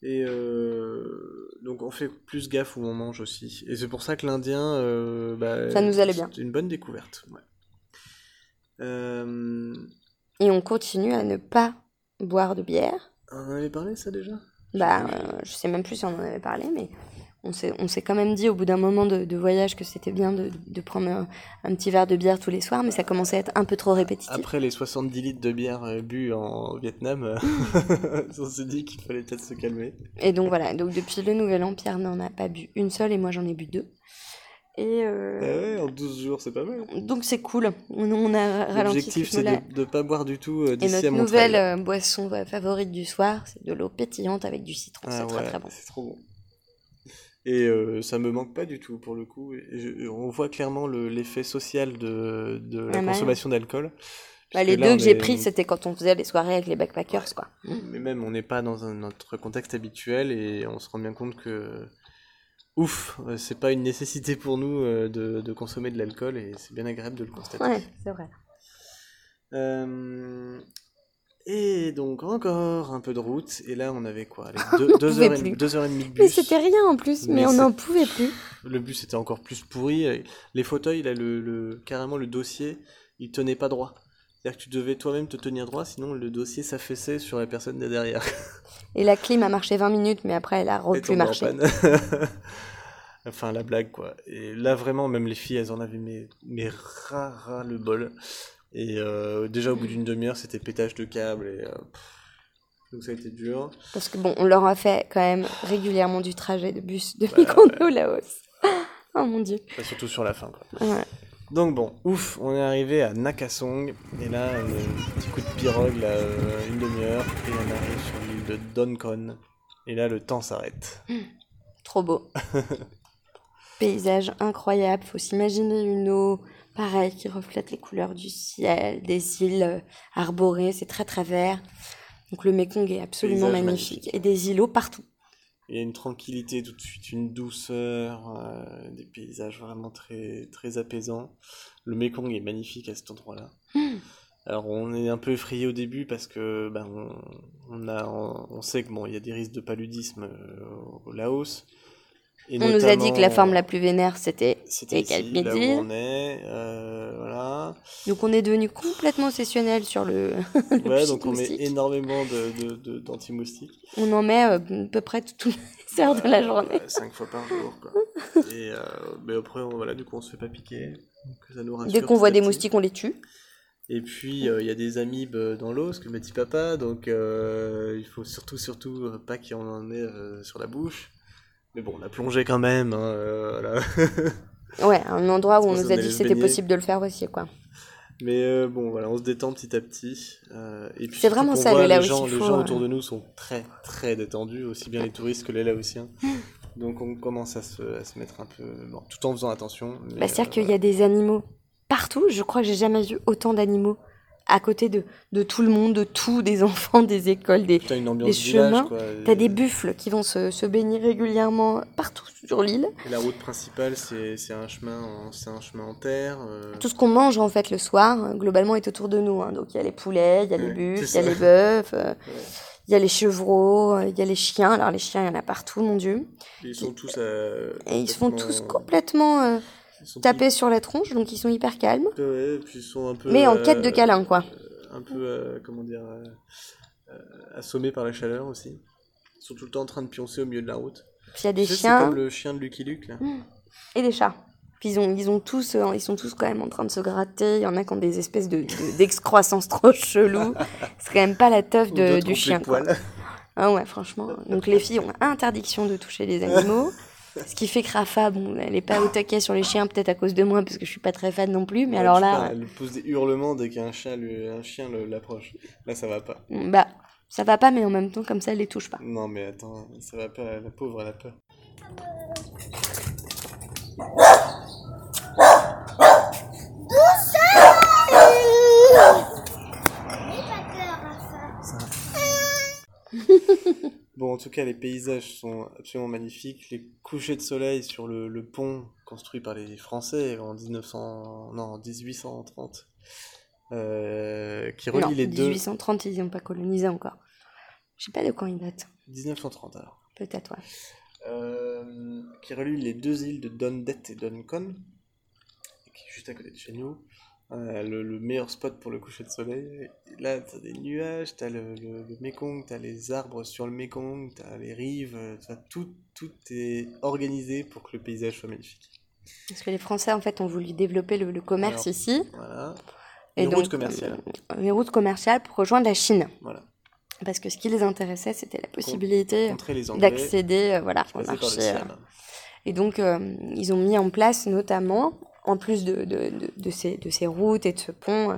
Et euh, donc on fait plus gaffe où on mange aussi. Et c'est pour ça que l'Indien, euh, bah, Ça nous allait bien. C'est une bonne découverte. Ouais. Euh, Et on continue à ne pas boire de bière. on en avait parlé ça déjà? Bah, je sais même plus si on en avait parlé, mais on s'est, quand même dit au bout d'un moment de, de voyage que c'était bien de, de prendre un, un petit verre de bière tous les soirs, mais ça commençait à être un peu trop répétitif. Après les 70 litres de bière euh, bu en Vietnam, euh, on s'est dit qu'il fallait peut-être se calmer. Et donc voilà, donc depuis le Nouvel An, Pierre n'en a pas bu une seule et moi j'en ai bu deux. Et euh, ouais, en 12 jours, c'est pas mal. donc c'est cool, on, a ralenti L'objectif, c'est de ne pas boire du tout euh, Et d'ici à notre Montréal. nouvelle euh, boisson favorite du soir, c'est de l'eau pétillante avec du citron. Ah c'est très très bon. C'est trop bon. Et euh, ça me manque pas du tout pour le coup. Et je- on voit clairement le- l'effet social de, de la Ah bah consommation d'alcool. Bah, les là, deux que j'ai est- pris, c'était quand on faisait les soirées avec les backpackers, quoi. Mais même, on n'est pas dans un, notre contexte habituel et on se rend bien compte que. Ouf, euh, c'est pas une nécessité pour nous euh, de, de consommer de l'alcool et c'est bien agréable de le constater. Ouais, c'est vrai. Euh, Et donc encore un peu de route et là on avait quoi? Allez, deux, deux heures et, deux heures et demie de Mais bus. c'était rien en plus, mais, Mais on n'en pouvait plus. Le bus était encore plus pourri. Les fauteuils, là, le, le- carrément le dossier, il tenait pas droit. C'est-à-dire que tu devais toi-même te tenir droit, sinon le dossier s'affaissait sur la personne de derrière. Et la clim a marché 20 minutes, mais après, elle a plus marché. enfin, la blague, quoi. Et là, vraiment, même les filles, elles en avaient mais, mais ras, ras le bol. Et euh, déjà, au bout d'une demi-heure, c'était pétage de câble. Et, euh, pff, donc ça a été dur. Parce que bon, on leur a fait quand même régulièrement du trajet de bus de Bah, au Laos. Oh mon dieu. Enfin, surtout sur la fin, quoi. Ouais. Donc bon, ouf, on est arrivé à Nakasong, et là, un petit coup de pirogue, là, euh, une demi-heure, et on arrive sur l'île de Donkon. Et là, le temps s'arrête. Trop beau. Paysage incroyable. Faut s'imaginer une eau, pareil, qui reflète les couleurs du ciel, des îles euh, arborées. C'est très très vert. Donc le Mekong est absolument magnifique. magnifique. Et des îlots partout. Il y a une tranquillité tout de suite, une douceur, euh, des paysages vraiment très, très apaisants. Le Mekong est magnifique à cet endroit-là. Hmm. Alors on est un peu effrayé au début parce que ben, on, on a, on, on sait que bon, il y a des risques de paludisme euh, au Laos. Et On nous a dit que la forme la plus vénère, c'était est, euh, voilà. Donc on est devenu complètement obsessionnel sur le, le Ouais, donc on met énormément de, de, de- d'anti-moustiques. On en met euh, à peu près toutes les heures de la journée. Cinq fois par jour, quoi. Et euh, mais après, on, voilà, du coup, on se fait pas piquer. Donc ça nous rassure Dès qu'on voit des moustiques, on les tue. Et puis, euh, il y a des amibes dans l'eau, ce que me dit papa, donc euh, il faut surtout, surtout pas qu'il en ait euh, sur la bouche. Mais bon, on a plongé quand même, hein, euh, voilà. Ouais, un endroit où on nous a dit que c'était possible de le faire aussi, quoi. Mais euh, bon, voilà, on se détend petit à petit. euh, et puis C'est vraiment ça, voit le les gens, les gens autour de nous sont très, très détendus, aussi bien les touristes que les Laotiens. Donc on commence à se, à se mettre un peu... Bon, tout en faisant attention. Bah, C'est-à-dire qu'il y a des animaux partout. Je crois que j'ai jamais vu autant d'animaux à côté de, de tout le monde, de tout, des enfants, des écoles, des... Village, chemins. T'as et- des buffles qui vont se, se baigner régulièrement partout sur l'île. la route principale, c'est un chemin, en- un chemin en terre. euh, Tout ce qu'on mange en fait le soir, globalement, est autour de nous. hein. Donc il y a les poulets, il y a les buffles, il y a les bœufs, euh, ouais. il y a les chevreaux, euh, il y a les chiens. Alors les chiens, il y en a partout, mon Dieu. Ils sont tous. euh, Et ils se font complètement- tous complètement euh, sont taper sur la tronche, donc ils sont hyper calmes. tous- Ouais, puis ils sont un peu. Mais en euh, quête de câlin, quoi. Un peu, euh, comment dire, euh, euh, assommés par la chaleur aussi. Ils sont tout le temps en train de pioncer au milieu de la route. Puis il y a des Tu sais, C'est chiens comme le chien de Lucky Luke, là. et des chats. Puis ils, ont, ils, ont tous, euh, ils sont tous quand même en train de se gratter. Il y en a qui ont des espèces de, de- trop chelou. C'est quand même pas la teuf de- du chien. quoi. Ah ouais, franchement. Donc les filles ont interdiction de toucher les animaux. Ce qui fait que Rafa, bon, elle est pas au taquet sur les chiens, peut-être à cause de moi, parce que je suis pas très fan non plus. Mais Ouais, alors là, Elle pose des hurlements dès qu'un chien, lui- un chien l'approche. Là, ça va pas. euh, bah, ça va pas, mais en même temps, comme ça, elle les touche pas. Non, mais attends, ça va pas. La pauvre, elle a peur. Bon, en tout cas, les paysages sont absolument magnifiques. Les couchers de soleil sur le, le pont construit par les Français en 1900, non, en 1830, euh, qui relie non, les deux. 1830, ils n'ont pas colonisé encore. Je sais pas de quand ils datent. 1930 alors. Peut-être, ouais. Euh, qui relie les deux îles de Dondet et Doncon, qui est juste à côté de chez nous. Euh, le, le meilleur spot pour le coucher de soleil. Et là, t'as des nuages, t'as le, le, le Mekong, t'as les arbres sur le Mekong, t'as les rives, euh, t'as tout, tout est organisé pour que le paysage soit magnifique. Parce que les Français, en fait, ont voulu développer le, commerce Alors, ici. Voilà. Et Une donc, route commerciale. euh, les routes commerciales pour rejoindre la Chine. Voilà. Parce que ce qui les intéressait, c'était la possibilité d'accéder euh, voilà, au marché. euh. Et donc, euh, ils ont mis en place notamment, en plus de, de, de, de ces, de ces routes et de ce pont, euh,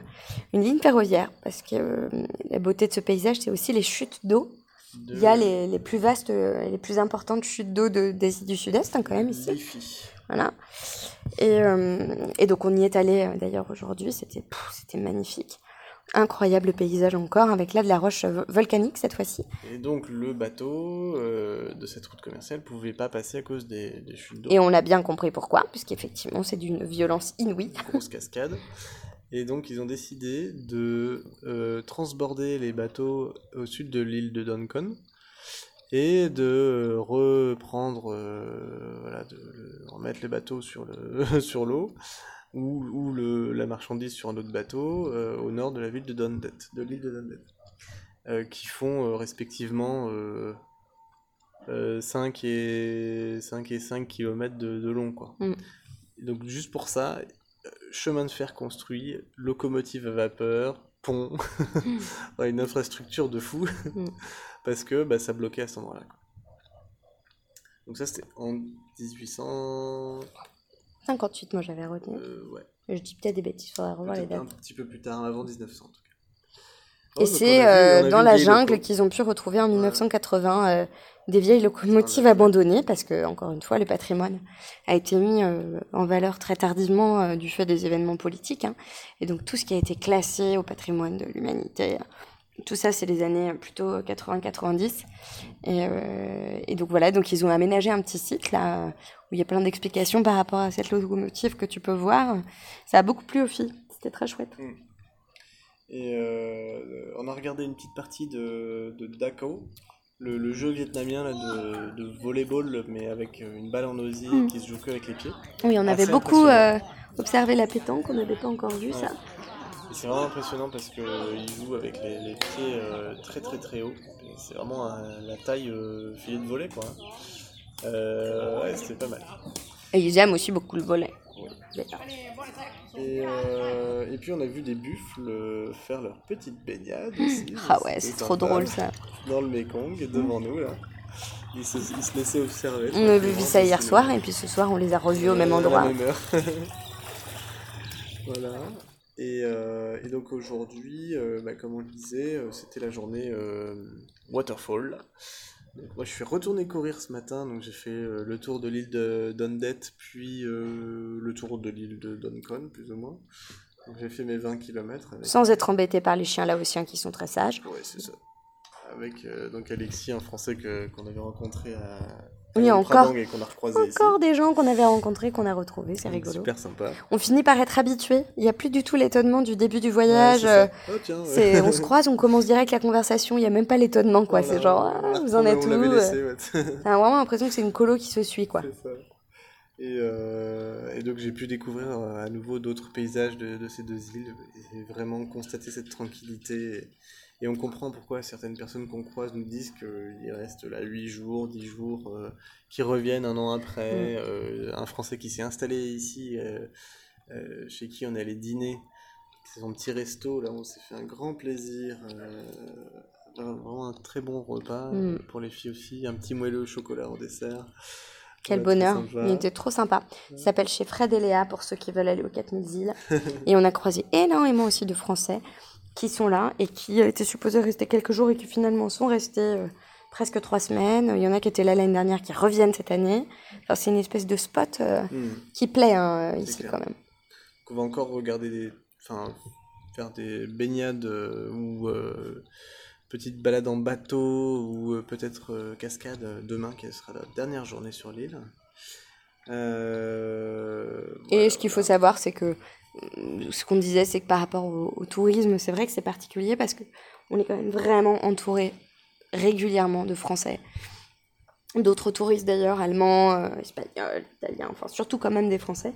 une ligne ferroviaire. Parce que euh, la beauté de ce paysage, c'est aussi les chutes d'eau. De Il y a les, les plus vastes euh, et les plus importantes chutes d'eau de- d'Asie du Sud-Est, hein, quand même, ici. Voilà. Et, euh, et donc, on y est allé d'ailleurs aujourd'hui. C'était magnifique. Incroyable paysage encore, avec là de la roche volcanique cette fois-ci. Et donc le bateau euh, de cette route commerciale pouvait pas passer à cause des, des chutes d'eau. Et on a bien compris pourquoi, puisqu'effectivement, c'est d'une violence inouïe. grosse cascade. Et donc ils ont décidé de euh, transborder les bateaux au sud de l'île de Doncon et de reprendre, euh, voilà, de, remettre les bateaux sur le sur où, où le, la, marchandise sur un autre bateau au nord de la ville de Dundet, de l'île de Dundet, qui font respectivement 5, et, 5 et 5 km de, long. Quoi. Mm. Donc juste pour ça, chemin de fer construit, locomotive à vapeur, pont, une infrastructure de fou, mm. parce que bah, ça bloquait à cet endroit-là. Donc ça c'était en 1858, moi j'avais retenu. Euh, ouais. Je dis peut-être des bêtises, il faudrait revoir les dates. Un petit peu plus tard, avant 1900 en tout cas. Et c'est euh, dans la jungle qu'ils ont pu retrouver en 1980 euh, des vieilles locomotives abandonnées parce que, encore une fois, le patrimoine a été mis euh, en valeur très tardivement du fait des événements politiques. Hein. Et donc tout ce qui a été classé au patrimoine de l'humanité, tout ça, c'est les années plutôt 80-90. Et, et, donc voilà, donc ils ont aménagé un petit site là où il y a plein d'explications par rapport à cette locomotive que tu peux voir. Ça a beaucoup plu aux filles. C'était très chouette. Mm. Et euh, on a regardé une petite partie de, de Dako, le, jeu vietnamien là, de, de volleyball, mais avec une balle en osier hmm. qui se joue que avec les pieds. Oui, on avait beaucoup euh, observé la pétanque, on n'avait pas encore vu ça. C'est vraiment impressionnant parce qu'il joue avec les, pieds euh, très très très hauts. C'est vraiment la taille filet de volet quoi. ouais, c'était pas mal. Et ils aiment aussi beaucoup le volet. Et, euh, et, puis on a vu des buffles faire leur petite baignade aussi. ah ouais, c'est trop drôle ça. Dans le Mekong, devant nous là. Ils se, laissaient observer. On a vu ça hier soir et puis ce soir on les a revus au même endroit. voilà. Et, euh, et, donc aujourd'hui, euh, bah, comme on le disait, c'était la journée Waterfall moi, je suis retourné courir ce matin, donc j'ai fait euh, le tour de l'île de Dundet, puis euh, le tour de l'île de Duncon, plus ou moins. J'ai fait mes 20 km. Sans être embêté par les chiens laotiens qui sont très sages. Ouais, c'est ça. Avec euh, donc Alexis, un Français qu'on avait rencontré à, oui, encore, encore des gens qu'on avait rencontrés, qu'on a retrouvés, c'est rigolo. Super sympa. On finit par être habitué. Il n'y a plus du tout l'étonnement du début du voyage. Euh, oh, on se croise, on commence direct la conversation. Il n'y a même pas l'étonnement, quoi. c'est genre, ah, vous en êtes où euh. T'as vraiment l'impression que c'est une colo qui se suit, quoi. Ça. Et, euh, et, donc j'ai pu découvrir à nouveau d'autres paysages de, de, ces deux îles et vraiment constater cette tranquillité. Et on comprend pourquoi certaines personnes qu'on croise nous disent qu'ils restent là 8 jours, 10 jours, euh, qui reviennent un an après. Mm. Euh, un Français qui s'est installé ici, euh, chez qui on est allé dîner. C'est son petit resto, là on s'est fait un grand plaisir. vraiment un très bon repas mm. pour les filles aussi. Un petit moelleux au chocolat en dessert. Quel bonheur, il était trop sympa. Il s'appelle chez Fred et Léa pour ceux qui veulent aller aux 4000 îles. et on a croisé énormément aussi de Français qui sont là et qui étaient supposés rester quelques jours et qui finalement sont restés euh, presque trois semaines. Il y en a qui étaient là l'année dernière qui reviennent cette année. Enfin, c'est une espèce de spot euh, hmm. qui plaît hein, ici quand même. on va encore regarder des, enfin, faire des baignades euh, ou petites balades en bateau ou peut-être cascade demain qui sera la dernière journée sur l'île. Et ce qu'il faut savoir, c'est que ce qu'on disait, c'est que par rapport au, tourisme, c'est vrai que c'est particulier parce que on est quand même vraiment entouré régulièrement de Français. D'autres touristes d'ailleurs, allemands, euh, espagnols, italiens, enfin surtout quand même des Français.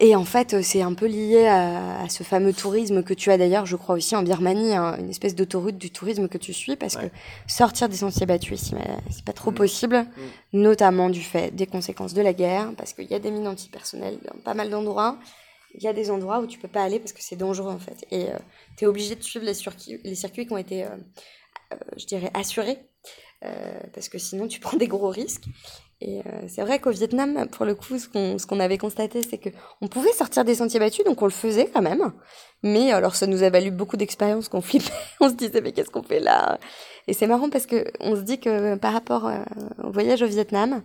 Et en fait, c'est un peu lié à, ce fameux tourisme que tu as d'ailleurs, je crois aussi en Birmanie, hein, une espèce d'autoroute du tourisme que tu suis, parce que sortir des sentiers battus ici, c'est pas trop mm. possible, mm. notamment du fait des conséquences de la guerre, parce qu'il y a des mines antipersonnelles dans pas mal d'endroits, il y a des endroits où tu peux pas aller parce que c'est dangereux en fait. Et euh, tu es obligé de suivre les, circuits, les circuits qui ont été, euh, euh, je dirais, assurés. parce que sinon tu prends des gros risques. Et c'est vrai qu'au Vietnam, pour le coup, ce qu'on avait constaté, c'est qu'on pouvait sortir des sentiers battus, donc on le faisait quand même. Mais alors ça nous a valu beaucoup d'expérience qu'on flippait. on se disait, mais qu'est-ce qu'on fait là? Et c'est marrant parce qu'on se dit que par rapport au voyage au Vietnam,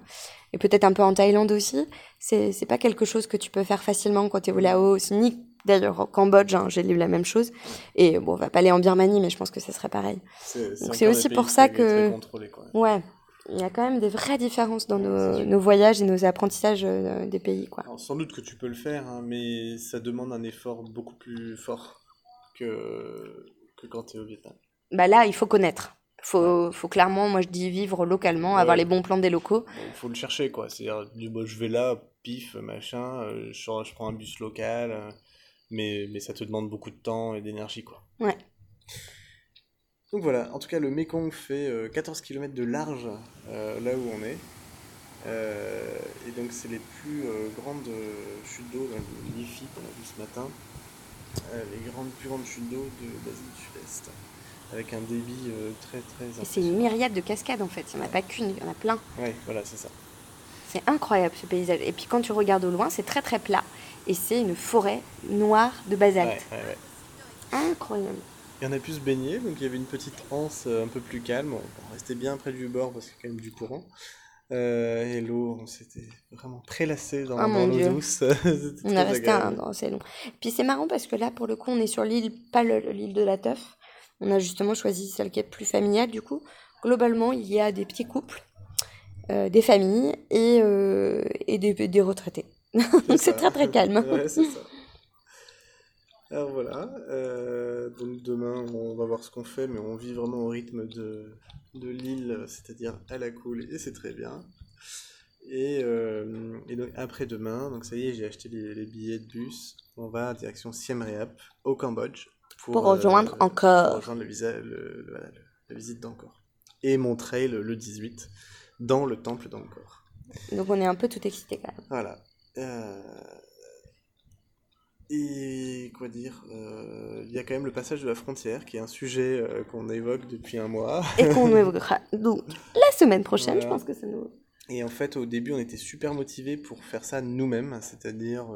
et peut-être un peu en Thaïlande aussi, c'est c'est pas quelque chose que tu peux faire facilement quand tu es au Laos, ni d'ailleurs au Cambodge, hein, j'ai lu la même chose. Et bon, on va pas aller en Birmanie, mais je pense que ce serait pareil. Donc c'est aussi pour ça que ouais, il y a quand même des vraies différences dans nos, nos voyages et nos apprentissages euh, des pays quoi. sans doute que tu peux le faire, hein, mais ça demande un effort beaucoup plus fort que que quand tu es au Vietnam. Bah là, il faut connaître. Faut, faut clairement, moi je dis vivre localement, avoir les bons plans des locaux. Il faut le chercher quoi. C'est-à-dire, je vais là, pif, machin, euh, je, je, prends un bus local, euh, mais, mais ça te demande beaucoup de temps et d'énergie, quoi. Ouais. Donc voilà, en tout cas, le Mekong fait 14 km de large là où on est. et donc, c'est les plus grandes chutes d'eau, les l'IFI qu'on a vu ce matin, les grandes, plus grandes chutes d'eau d'Asie du Sud-Est avec un débit très très Et c'est une myriade de cascades en fait, il n'y en a pas qu'une, il y en a plein. Oui, voilà, c'est ça. C'est incroyable ce paysage. Et puis quand tu regardes au loin, c'est très très plat. Et c'est une forêt noire de basalte. Ouais, ouais, Incroyable. Et on a pu se baigner, donc il y avait une petite anse un peu plus calme. On restait bien près du bord parce qu'il y a quand même du courant. Euh, et l'eau, on s'était vraiment prélassé dans, oh l'eau douce. on a resté un, c'est long. Puis c'est marrant parce que là, pour le coup, on est sur l'île, pas l'île de la Teuf. On a justement choisi celle qui est plus familiale du coup. Globalement, il y a des petits couples, euh, des familles et, euh, et des, des, retraités. donc c'est très très calme. ouais, c'est ça. Alors voilà, euh, donc demain on va voir ce qu'on fait, mais on vit vraiment au rythme de, de l'île, c'est-à-dire à la cool, et c'est très bien. Et, et, donc après-demain, donc ça y est, j'ai acheté les, les, billets de bus, on va direction Siem Reap, au Cambodge, pour, rejoindre euh, encore. rejoindre le visa, la visite d'Angkor. Et mon trail le 18 dans le temple d'Angkor. Donc on est un peu tout excité quand même. Voilà. Euh, et quoi dire euh, Il y a quand même le passage de la frontière qui est un sujet qu'on évoque depuis un mois. Et qu'on évoquera donc la semaine prochaine, je pense que ça nous. Et en fait, au début, on était super motivés pour faire ça nous-mêmes, c'est-à-dire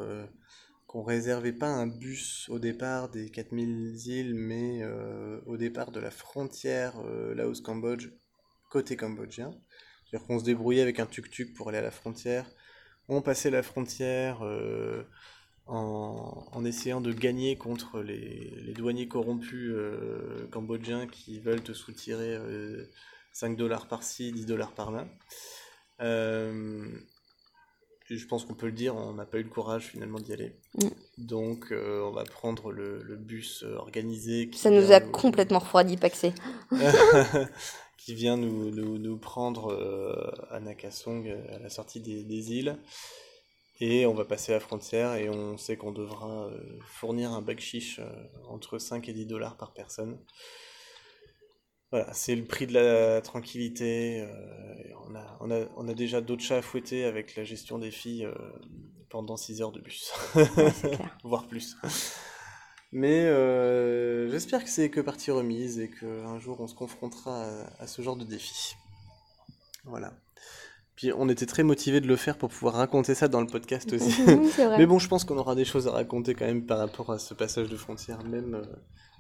qu'on réservait pas un bus au départ des 4000 îles, mais euh, au départ de la frontière euh, Laos-Cambodge, côté cambodgien. C'est-à-dire qu'on se débrouillait avec un tuk-tuk pour aller à la frontière. On passait la frontière euh, en, essayant de gagner contre les, douaniers corrompus cambodgiens qui veulent te soutirer 5 dollars par-ci, 10 dollars par-là je pense qu'on peut le dire, on n'a pas eu le courage finalement d'y aller. Mm. Donc euh, on va prendre le, bus euh, organisé. Ça nous a complètement refroidi, Paxé. qui vient nous, nous, prendre euh, à Nakasong, à la sortie des, des, îles. Et on va passer la frontière et on sait qu'on devra fournir un bakshish entre 5 et 10 dollars par personne. Voilà, c'est le prix de la tranquillité. Euh, on, a, on, a, on, a, déjà d'autres chats à fouetter avec la gestion des filles euh, pendant 6 heures de bus. Voire plus. Mais euh, j'espère que c'est que partie remise et qu'un jour on se confrontera à, ce genre de défi. Voilà. Puis on était très motivés de le faire pour pouvoir raconter ça dans le podcast aussi. Mais bon, je pense qu'on aura des choses à raconter quand même par rapport à ce passage de frontière, même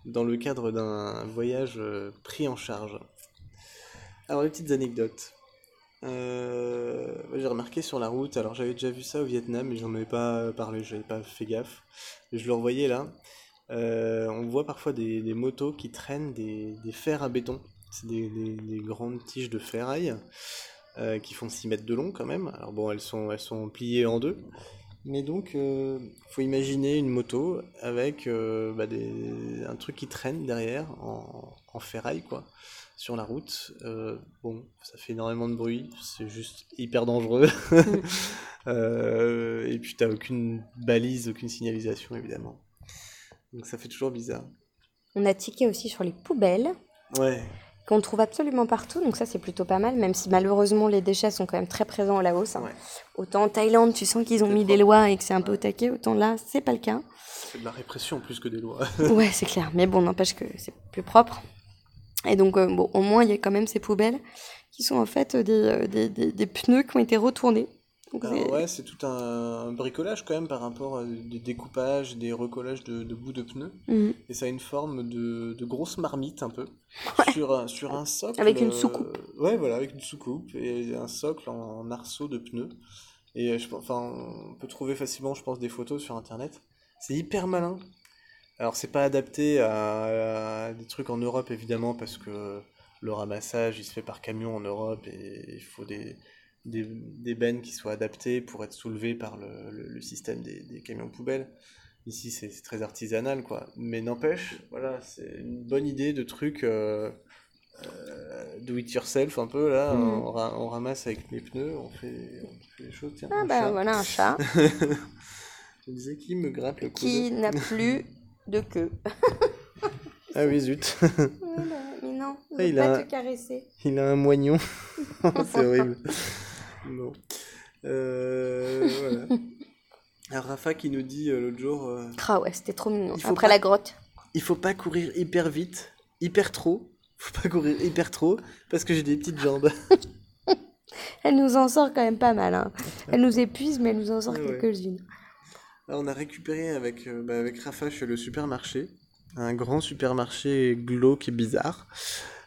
dans le cadre d'un voyage euh, pris en charge. Alors, les petites anecdotes. Euh, j'ai remarqué sur la route, alors j'avais déjà vu ça au Vietnam, mais j'en avais pas parlé, j'avais pas fait gaffe. Je le revoyais là. Euh, on voit parfois des, motos qui traînent des, fers à béton. C'est des, grandes tiges de ferraille qui font 6 mètres de long quand même. Alors bon, elles sont pliées en deux. Mais donc, il euh, faut imaginer une moto avec euh, bah, un truc qui traîne derrière en, ferraille, quoi, sur la route. Euh, bon, ça fait énormément de bruit, c'est juste hyper dangereux. et puis, t'as aucune balise, aucune signalisation, évidemment. Donc, ça fait toujours bizarre. On a tiqué aussi sur les poubelles. Ouais qu'on trouve absolument partout, donc ça c'est plutôt pas mal, même si malheureusement les déchets sont quand même très présents à la hausse. Hein. Autant en Thaïlande, tu sens qu'ils ont mis des lois et que c'est un peu au taquet, autant là, c'est pas le cas. C'est de la répression plus que des lois. ouais, c'est clair, mais bon, n'empêche que c'est plus propre. Et donc, euh, bon, au moins, il y a quand même ces poubelles qui sont en fait des, euh, des, des pneus qui ont été retournés ouais, c'est tout un, bricolage quand même par rapport à des découpages, des recollages de, bouts de pneus. Mhm. Et ça a une forme de, de grosse marmite un peu. Sur, un, sur un socle. Avec une soucoupe. Euh, ouais, voilà, avec une soucoupe et un socle en, arceau de pneus. Et je, enfin, on peut trouver facilement, je pense, des photos sur internet. C'est hyper malin. Alors, c'est pas adapté à, à, des trucs en Europe évidemment parce que le ramassage il se fait par camion en Europe et il faut des des, des, bennes qui soient adaptées pour être soulevées par le, le, système des, des, camions poubelles. Ici, c'est très artisanal, quoi. Mais n'empêche, voilà, c'est une bonne idée de truc euh, euh, do it yourself un peu là. Mhm. On, ramasse avec mes pneus, on fait, on fait, les choses. Tiens, ah bah chat. voilà un chat. Je disais qui me gratte le coude Qui n'a plus de queue Ah oui, zut. Mais non, on Ah, il pas a- te caresser. Il a un moignon. c'est horrible. Bon. Euh, voilà. Alors Rafa qui nous dit euh, l'autre jour, euh, Ah ouais, c'était trop mignon. Il faut Après pas- la grotte. il faut pas courir hyper vite, hyper trop. Faut pas courir hyper trop parce que j'ai des petites jambes. Elle nous en sort quand même pas mal. hein. Elle nous épuise, mais elle nous en sort Ouais, ouais. quelques-unes. Alors, on a récupéré avec, euh, bah, avec Rafa chez le supermarché, un grand supermarché glauque et bizarre,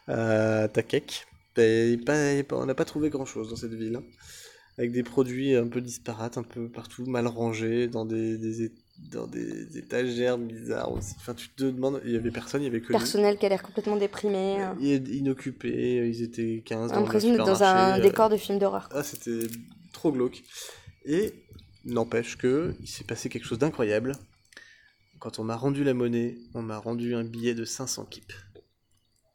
Takek. On n'a pas trouvé grand chose dans cette ville. hein. Avec des produits un peu disparates, un peu partout, mal rangés, dans des, des, é- dans des étagères bizarres aussi. Enfin, tu te demandes, il y avait personne, il y avait que. Personnel qui a l'air complètement déprimé. hein. Et inoccupés, ils étaient 15 dans L'impression d'être dans un euh, décor de film d'horreur. ah, c'était trop glauque. Et n'empêche que il s'est passé quelque chose d'incroyable. Quand on m'a rendu la monnaie, on m'a rendu un billet de 500 kips.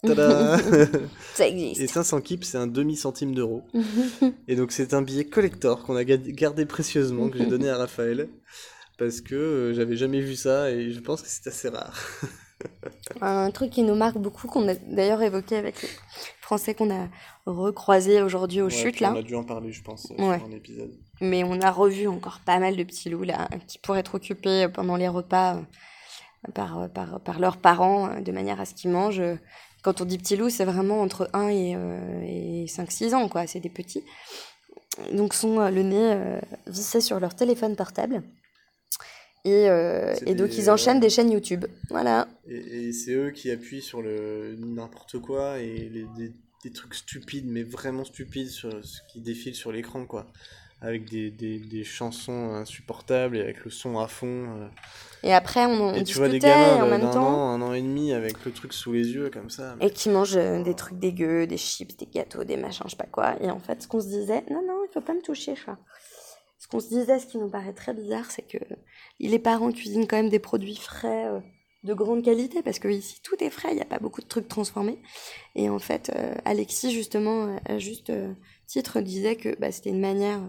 Tada Ça Et existe. 500 kips, c'est un demi-centime d'euro. Et donc c'est un billet collector qu'on a ga- gardé précieusement, que j'ai donné à Raphaël. Parce que euh, j'avais jamais vu ça et je pense que c'est assez rare. Un truc qui nous marque beaucoup, qu'on a d'ailleurs évoqué avec les Français qu'on a recroisé aujourd'hui aux Ouais, chutes, là. On a dû en parler, je pense, euh, Ouais. sur un épisode. Mais on a revu encore pas mal de petits loups là qui pourraient être occupés pendant les repas euh, par, par, par leurs parents euh, de manière à ce qu'ils mangent. Quand on dit petits loups, c'est vraiment entre 1 et, euh, et 5-6 ans, quoi. C'est des petits. Donc, sont euh, le nez euh, vissé sur leur téléphone portable. Et, euh, et donc, des- ils enchaînent des chaînes YouTube. Voilà. Et, et c'est eux qui appuient sur le n'importe quoi et les, des, des trucs stupides, mais vraiment stupides, sur ce qui défile sur l'écran, quoi. Avec des, des, des chansons insupportables et avec le son à fond. euh. Et après, on, on et tu vois des gamins en même temps. an, un an et demi avec le truc sous les yeux, comme ça. Et qui mangent euh, des trucs dégueux, des chips, des gâteaux, des machins, je sais pas quoi. Et en fait, ce qu'on se disait, non, non, il faut pas me toucher, quoi. Ce qu'on se disait, ce qui nous paraît très bizarre, c'est que les parents cuisinent quand même des produits frais euh, de grande qualité, parce que ici, tout est frais, il n'y a pas beaucoup de trucs transformés. Et en fait, euh, Alexis, justement, à juste euh, titre, disait que bah, c'était une manière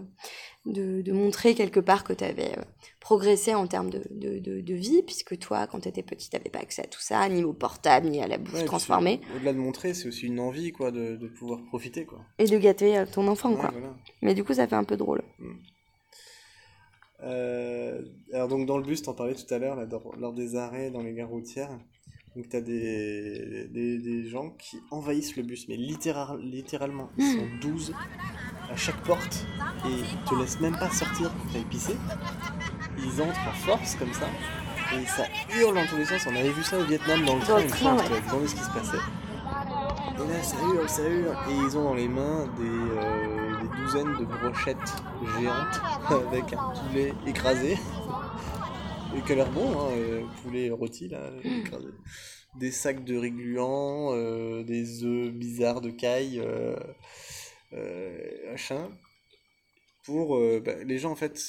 de, de montrer quelque part que tu avais progressé en termes de, de, de, de vie, puisque toi, quand tu étais petit, tu n'avais pas accès à tout ça, ni au portable, ni à la bouffe Ouais, transformée. Au-delà de montrer, c'est aussi une envie, quoi, de, de pouvoir profiter, quoi. et de gâter euh, ton enfant, Ouais, quoi. voilà. Mais du coup, ça fait un peu drôle. Euh, alors donc dans le bus, t'en parlais tout à l'heure, lors des arrêts dans les gares routières, donc t'as des, des, des gens qui envahissent le bus, mais littéral, littéralement, ils sont 12 à chaque porte et ils te laissent même pas sortir pour t'ailles pisser. Ils entrent en force comme ça et ça hurle dans tous les sens. On avait vu ça au Vietnam dans le train, une fois, on se demandait ce qui se passait. Et là, ça hurle, ça hurle. Et ils ont dans les mains des, euh, des douzaines de brochettes géantes avec un poulet écrasé. Et qui a l'air bon, hein, euh, poulet rôti là, écrasé. Des sacs de riz gluant, euh, des œufs bizarres de caille, euh, euh, machin. Pour bah, les gens en fait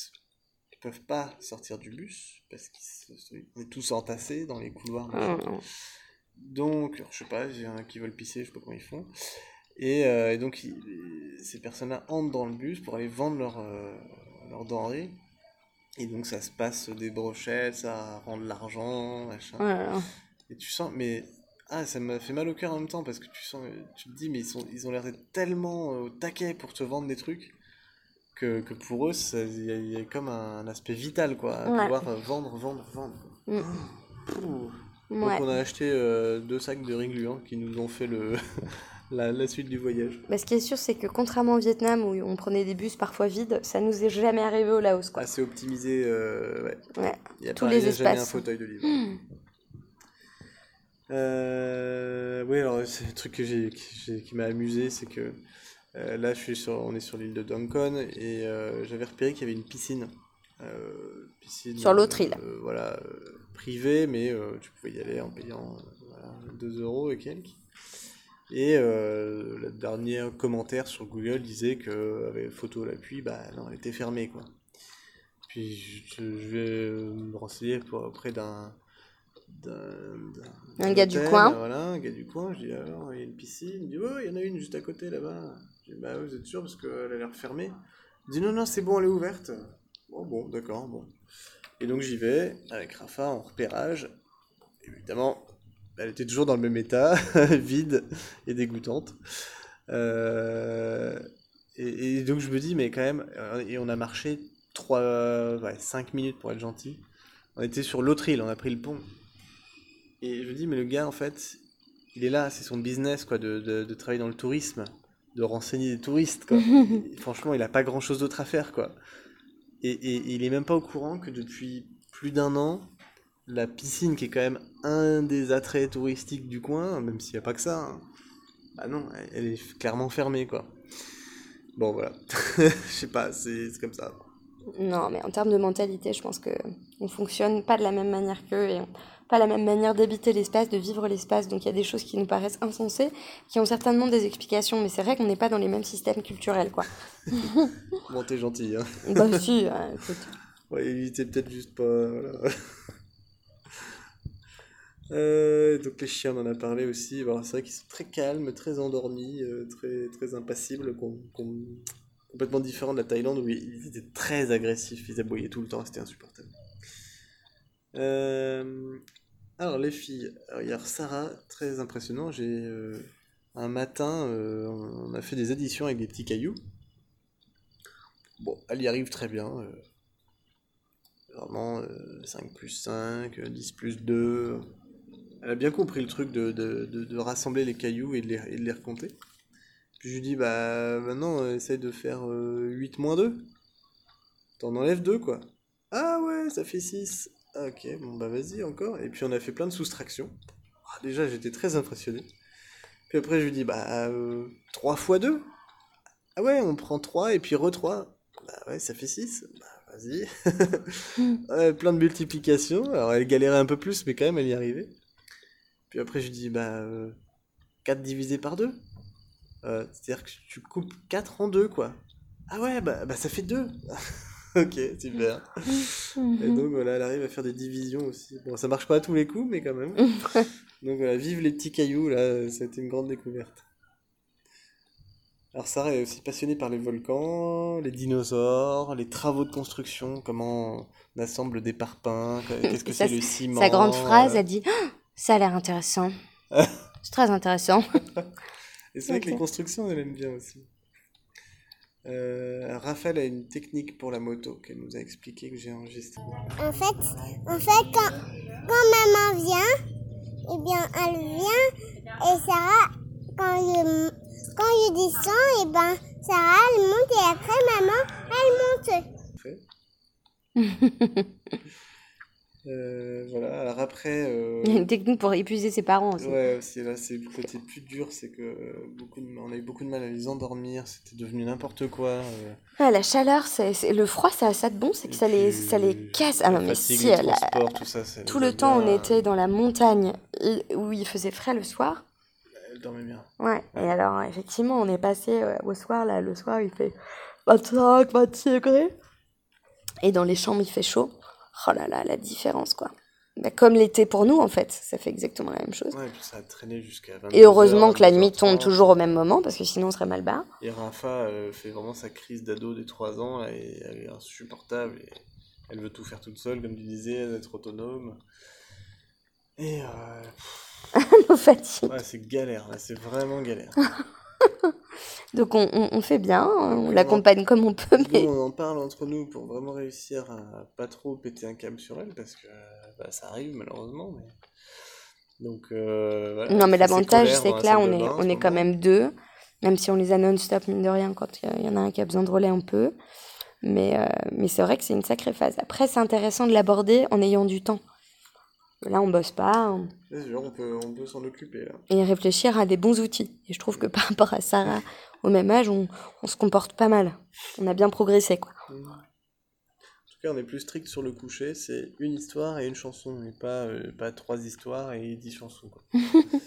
ils peuvent pas sortir du bus parce qu'ils sont tous entassés dans les couloirs. Hum, Donc, je sais pas, il y en a qui veulent pisser, je sais pas comment ils font. Et, euh, et donc, ils- ces personnes-là entrent dans le bus pour aller vendre leurs euh, leurs denrées. Et donc, ça se passe des brochettes, ça rend de l'argent, machin. Voilà. Et tu sens, mais. Ah, ça m'a fait mal au cœur en même temps parce que tu sens, tu te dis, mais ils, sont, ils ont l'air d'être tellement euh, au taquet pour te vendre des trucs que, que pour eux, il y, a- il y a comme un, aspect vital, quoi, à Ouais. pouvoir vendre, vendre, vendre. Mm. Pouh. Ouais. Donc on a acheté euh, deux sacs de riz gluant qui nous ont fait le la, la suite du voyage. Bah, ce qui est sûr, c'est que contrairement au Vietnam où on prenait des bus parfois vides, ça nous est jamais arrivé au Laos, quoi. Assez optimisé, euh, ouais. Ouais. Il y a Tous les jamais un fauteuil de livre. Hmm. Euh, oui, alors c'est le truc que j'ai, qui m'a amusé, c'est que euh, là, je suis sur, on est sur l'île de Donkon et euh, j'avais repéré qu'il y avait une piscine. Euh, piscine Sur l'autre île. voilà, privée, mais tu pouvais y aller en payant voilà, 2 euros et quelques. Et euh, le dernier commentaire sur Google disait que, avec photo à l'appui, bah non, elle était fermée, quoi. Puis je, je vais me renseigner pour- auprès d'un Un gars du coin. Voilà, un gars du coin. Je dis alors, il y a une piscine. Il dit, oh, il y en a une juste à côté là-bas. Je dis, bah, vous êtes sûr parce qu'elle a l'air fermée. Il dit, non, non, c'est bon, elle est ouverte. Bon, bon, d'accord, bon. Et donc j'y vais avec Rafa en repérage. Évidemment, elle était toujours dans le même état, vide et dégoûtante. Euh, et, donc je me dis, mais quand même, euh, et on a marché 3, 5 minutes pour être gentil. On était sur l'autre île, on a pris le pont. Et je me dis, mais le gars, en fait, il est là, c'est son business, quoi, de, de, travailler dans le tourisme, de renseigner des touristes, quoi. franchement, il a pas grand chose d'autre à faire, quoi. Et, et, il est même pas au courant que depuis plus d'un an, la piscine, qui est quand même un des attraits touristiques du coin, même s'il n'y a pas que ça, hein, bah non, elle est clairement fermée, quoi. Bon, voilà. Je sais pas, c'est comme ça. Non, mais en termes de mentalité, je pense que on fonctionne pas de la même manière qu'eux et pas la même manière d'habiter l'espace, de vivre l'espace. Donc il y a des choses qui nous paraissent insensées, qui ont certainement des explications, mais c'est vrai qu'on n'est pas dans les mêmes systèmes culturels, quoi. bon, t'es gentil, hein. bah si, écoute. Ouais, peut-être juste pas. Voilà. Euh, donc les chiens, on en a parlé aussi. c'est vrai qu'ils sont très calmes, très endormis, euh, très, très impassibles, complètement différents de la Thaïlande où ils étaient très agressifs, ils aboyaient tout le temps, c'était insupportable. Euh, alors les filles, alors, hier Sarah, très impressionnant, j'ai un matin, on a fait des additions avec des petits cailloux. Bon, elle y arrive très bien. Vraiment, 5 plus 5, 10 plus 2, elle a bien compris le truc de, de, de, rassembler les cailloux et de les, et de les recompter. Puis je lui dis, bah maintenant, euh, essaye de faire 8 euh, moins 2. T'en enlèves 2, quoi. Ah ouais, ça fait 6. Ah, ok, bon bah vas-y encore. Et puis on a fait plein de soustractions. Ah, déjà, j'étais très impressionné. Puis après, je lui dis, bah 3 euh, fois 2. Ah ouais, on prend 3 et puis re 3. Bah ouais, ça fait 6. Bah vas-y. ouais, plein de multiplications. Alors elle galérait un peu plus, mais quand même, elle y arrivait. Puis après, je dis, bah, 4 euh, divisé par 2. Euh, c'est-à-dire que tu coupes 4 en 2, quoi. Ah ouais, bah, bah ça fait 2. ok, super. Et donc voilà, elle arrive à faire des divisions aussi. Bon, ça marche pas à tous les coups, mais quand même. donc voilà, vive les petits cailloux, là, ça a été une grande découverte. Alors Sarah est aussi passionnée par les volcans, les dinosaures, les travaux de construction, comment on assemble des parpaings, qu'est-ce que c'est le ciment. Sa grande phrase, elle dit ça a l'air intéressant. c'est très intéressant. Et c'est vrai que les constructions, elle aime bien aussi. Euh, Raphaël a une technique pour la moto qu'elle nous a expliqué que j'ai enregistrée. En fait, en fait quand, quand maman vient, eh bien, elle vient et Sarah, quand je, quand je descends, eh ben, Sarah, elle monte et après maman, elle monte. Euh, voilà, alors après. Euh... Il y a une technique pour épuiser ses parents aussi. Ouais, aussi, là, c'est le côté plus dur, c'est que beaucoup de... on a eu beaucoup de mal à les endormir, c'était devenu n'importe quoi. Euh... Ah, la chaleur, c'est le froid, ça a ça de bon, c'est que ça les, ça les casse. Ah non, mais si, la... tout, ça, tout le temps, on était dans la montagne où il faisait frais le soir. Elle dormait bien. Ouais, et alors, effectivement, on est passé au soir, là, le soir, il fait 25, 26 degrés. Et dans les chambres, il fait chaud. Oh là là, la différence, quoi. Bah, comme l'été pour nous, en fait. Ça fait exactement la même chose. Ouais, et puis ça a traîné jusqu'à Et heureusement que la nuit tombe toujours au même moment, parce que sinon on serait mal bas. Et Rafa euh, fait vraiment sa crise d'ado des 3 ans, et elle est insupportable. Et elle veut tout faire toute seule, comme tu disais, être autonome. Et. Euh... Nos fatigues. Ouais, c'est galère, c'est vraiment galère. Donc on, on, fait bien, on l'accompagne comme on peut. Mais... on en parle entre nous pour vraiment réussir à pas trop péter un câble sur elle parce que bah, ça arrive malheureusement. Mais... Donc, euh, non mais l'avantage c'est que là on est, on est quand même deux, même si on les a non-stop mine de rien, quand il y, en a un qui a besoin de relais on peut. Mais, euh, mais c'est vrai que c'est une sacrée phase. Après c'est intéressant de l'aborder en ayant du temps. Là, on bosse pas. On... on peut, on peut s'en occuper. Là. Et réfléchir à des bons outils. Et je trouve que par rapport à Sarah, au même âge, on, on se comporte pas mal. On a bien progressé, quoi. Mmh. En tout cas, on est plus strict sur le coucher. C'est une histoire et une chanson, et pas, euh, pas trois histoires et dix chansons. Quoi.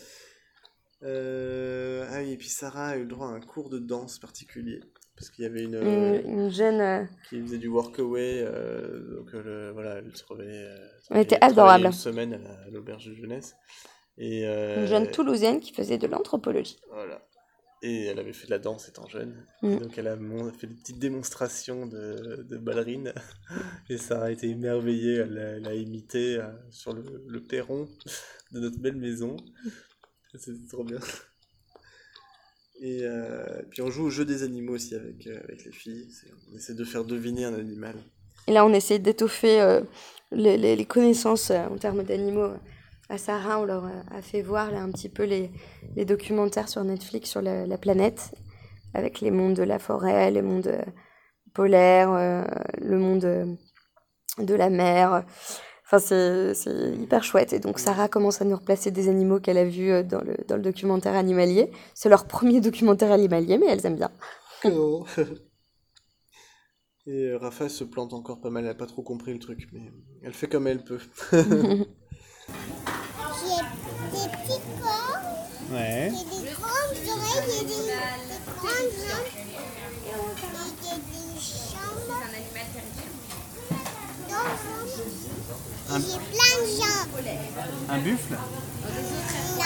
euh, ah oui, et puis Sarah a eu droit à un cours de danse particulier parce qu'il y avait une, une, jeune euh, qui faisait du workaway euh, donc euh, voilà elle se revenait elle était adorable une semaine à l'auberge de jeunesse et une jeune toulousaine qui faisait de l'anthropologie voilà Et elle avait fait de la danse étant jeune. Mm. Et donc elle a fait des petites démonstrations de, de ballerine. Et Sarah a été émerveillée. Elle l'a elle a imité euh, sur le, le perron de notre belle maison. C'était trop bien. Et euh, puis on joue au jeu des animaux aussi avec, euh, avec les filles. On essaie de faire deviner un animal. Et là, on essaie d'étoffer euh, les, les- connaissances en termes d'animaux. À Sarah, on leur a fait voir un petit peu les, les documentaires sur Netflix sur la, la planète, avec les mondes de la forêt, les mondes polaires, le monde de la mer. Enfin, c'est c'est hyper chouette. Et donc, Sarah commence à nous replacer des animaux qu'elle a vus euh, dans le, dans le documentaire animalier. C'est leur premier documentaire animalier, mais elles aiment bien. Et euh, Rafa se plante encore pas mal, elle a pas trop compris le truc, mais elle fait comme elle peut. J'ai des petits corps, Ouais. j'ai des grandes oreilles, j'ai des, des grandes jambes, et j'ai des jambes. Donc, J'ai plein de jambes. Un buffle? Non,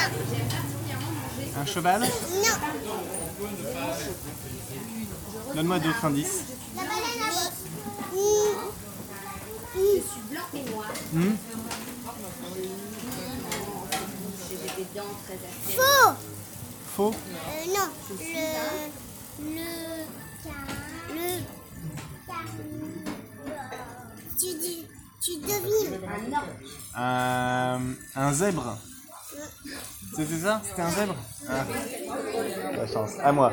Un cheval? Non. Donne-moi d'autres indices. La baleine à bosse. Hmm Faux. Faux Euh, non, le, le, le, tu, dis- tu devines. un, un zèbre C'était ça? C'était un zèbre? Ah. La chance. À moi.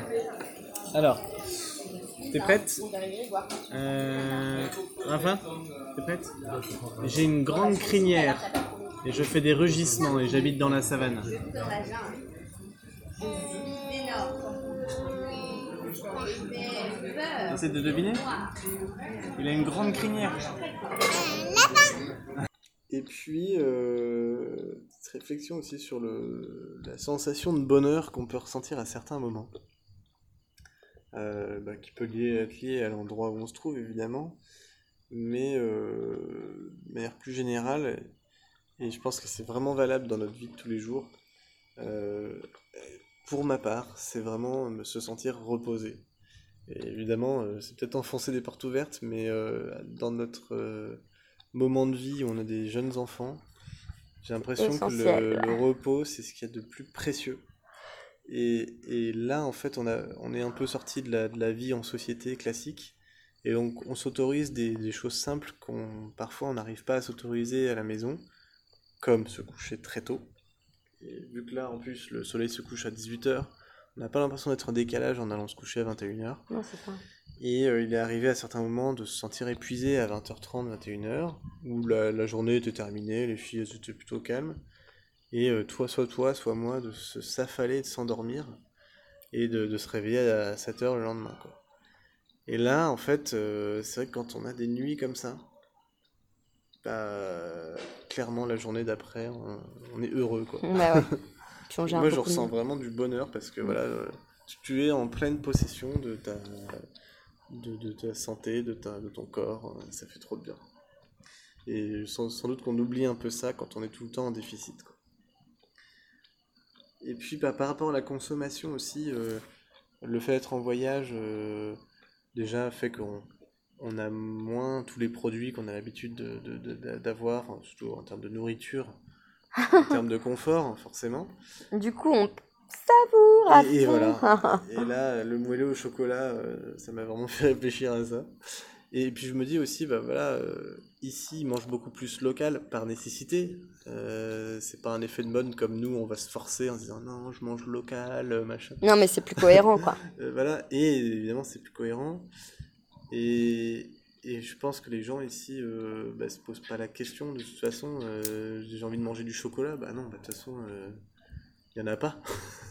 Alors, t'es prête? Euh... Rafa T'es prête? J'ai une grande crinière et je fais des rugissements et j'habite dans la savane. De deviner Il a une grande crinière. Et puis, euh, petite réflexion aussi sur le, la sensation de bonheur qu'on peut ressentir à certains moments. Euh, bah, qui peut lier, être lié à l'endroit où on se trouve, évidemment, mais euh, de manière plus générale, et je pense que c'est vraiment valable dans notre vie de tous les jours. Euh, pour ma part, c'est vraiment me se sentir reposé. Et évidemment, euh, c'est peut-être enfoncer des portes ouvertes, mais euh, dans notre euh, moment de vie où on a des jeunes enfants, j'ai l'impression que le, repos, c'est ce qu'il y a de plus précieux. Et, et là, en fait, on, a, on est un peu sorti de la, de la vie en société classique. Et donc, on s'autorise des, des choses simples qu'on parfois on n'arrive pas à s'autoriser à la maison, comme se coucher très tôt. Et vu que là, en plus, le soleil se couche à 18h, on n'a pas l'impression d'être en décalage en allant se coucher à 21h. Non, c'est ça. Et euh, il est arrivé à certains moments de se sentir épuisé à 20h30, 21h, où la, la journée était terminée, les filles elles étaient plutôt calmes. Et euh, toi, soit toi, soit moi, de se s'affaler, de s'endormir, et de, de se réveiller à 7h le lendemain. Quoi. Et là, en fait, euh, c'est vrai que quand on a des nuits comme ça, bah, clairement, la journée d'après, on, on est heureux. Quoi. Bah ouais. Puis on gère Moi, je ressens vraiment du bonheur parce que voilà, euh, tu es en pleine possession de ta, de, de ta santé, de, ta, de ton corps. euh, Ça fait trop de bien. Et sans, sans doute qu'on oublie un peu ça quand on est tout le temps en déficit. quoi. Et puis, bah, par rapport à la consommation aussi, euh, le fait d'être en voyage, euh, déjà, fait qu'on on a moins tous les produits qu'on a l'habitude de- de- de- d'avoir, enfin, surtout en termes de nourriture, en termes de confort, forcément. Du coup, on savoure à Et, et voilà. Et là, le moelleux au chocolat, euh, ça m'a vraiment fait réfléchir à ça. Et puis je me dis aussi, bah voilà, euh, ici, ils mangent beaucoup plus local par nécessité. Euh, c'est pas un effet de mode comme nous, on va se forcer en se disant non, je mange local, euh, machin. non, mais c'est plus cohérent, quoi. Euh, voilà, et évidemment, c'est plus cohérent. Et, et je pense que les gens ici euh, bah, se posent pas la question de toute façon. euh, j'ai envie de manger du chocolat, bah non, bah, de toute façon, il y en a pas.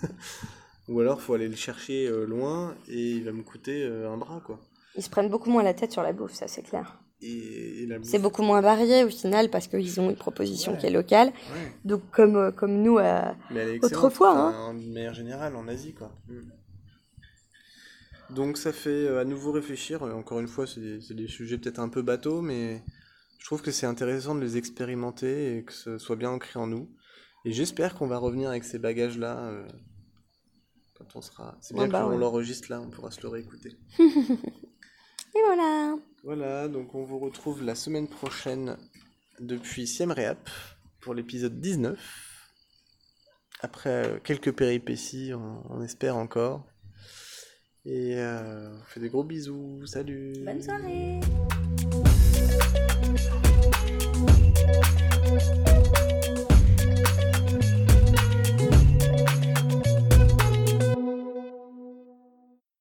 Ou alors, faut aller le chercher euh, loin et il va me coûter euh, un bras, quoi. Ils se prennent beaucoup moins la tête sur la bouffe, ça c'est clair. Et, et la C'est beaucoup moins varié au final parce qu'ils ont une proposition Ouais. qui est locale. Ouais, Donc comme, euh, comme nous, euh, Autrefois, enfin, de manière générale, en Asie, quoi. Mm. Donc ça fait euh, à nouveau réfléchir. Euh, Encore une fois, c'est des, sujets peut-être un peu bateaux, mais je trouve que c'est intéressant de les expérimenter et que ce soit bien ancré en nous. Et j'espère qu'on va revenir avec ces bagages-là euh, quand on sera. C'est bien Ouais, bah qu'on ouais. l'enregistre là, on pourra se le réécouter. Et voilà. Voilà, donc on vous retrouve la semaine prochaine depuis Siem Reap pour l'épisode 19. Après quelques péripéties, on, on espère encore. Et euh, on fait des gros bisous. Salut. Bonne soirée.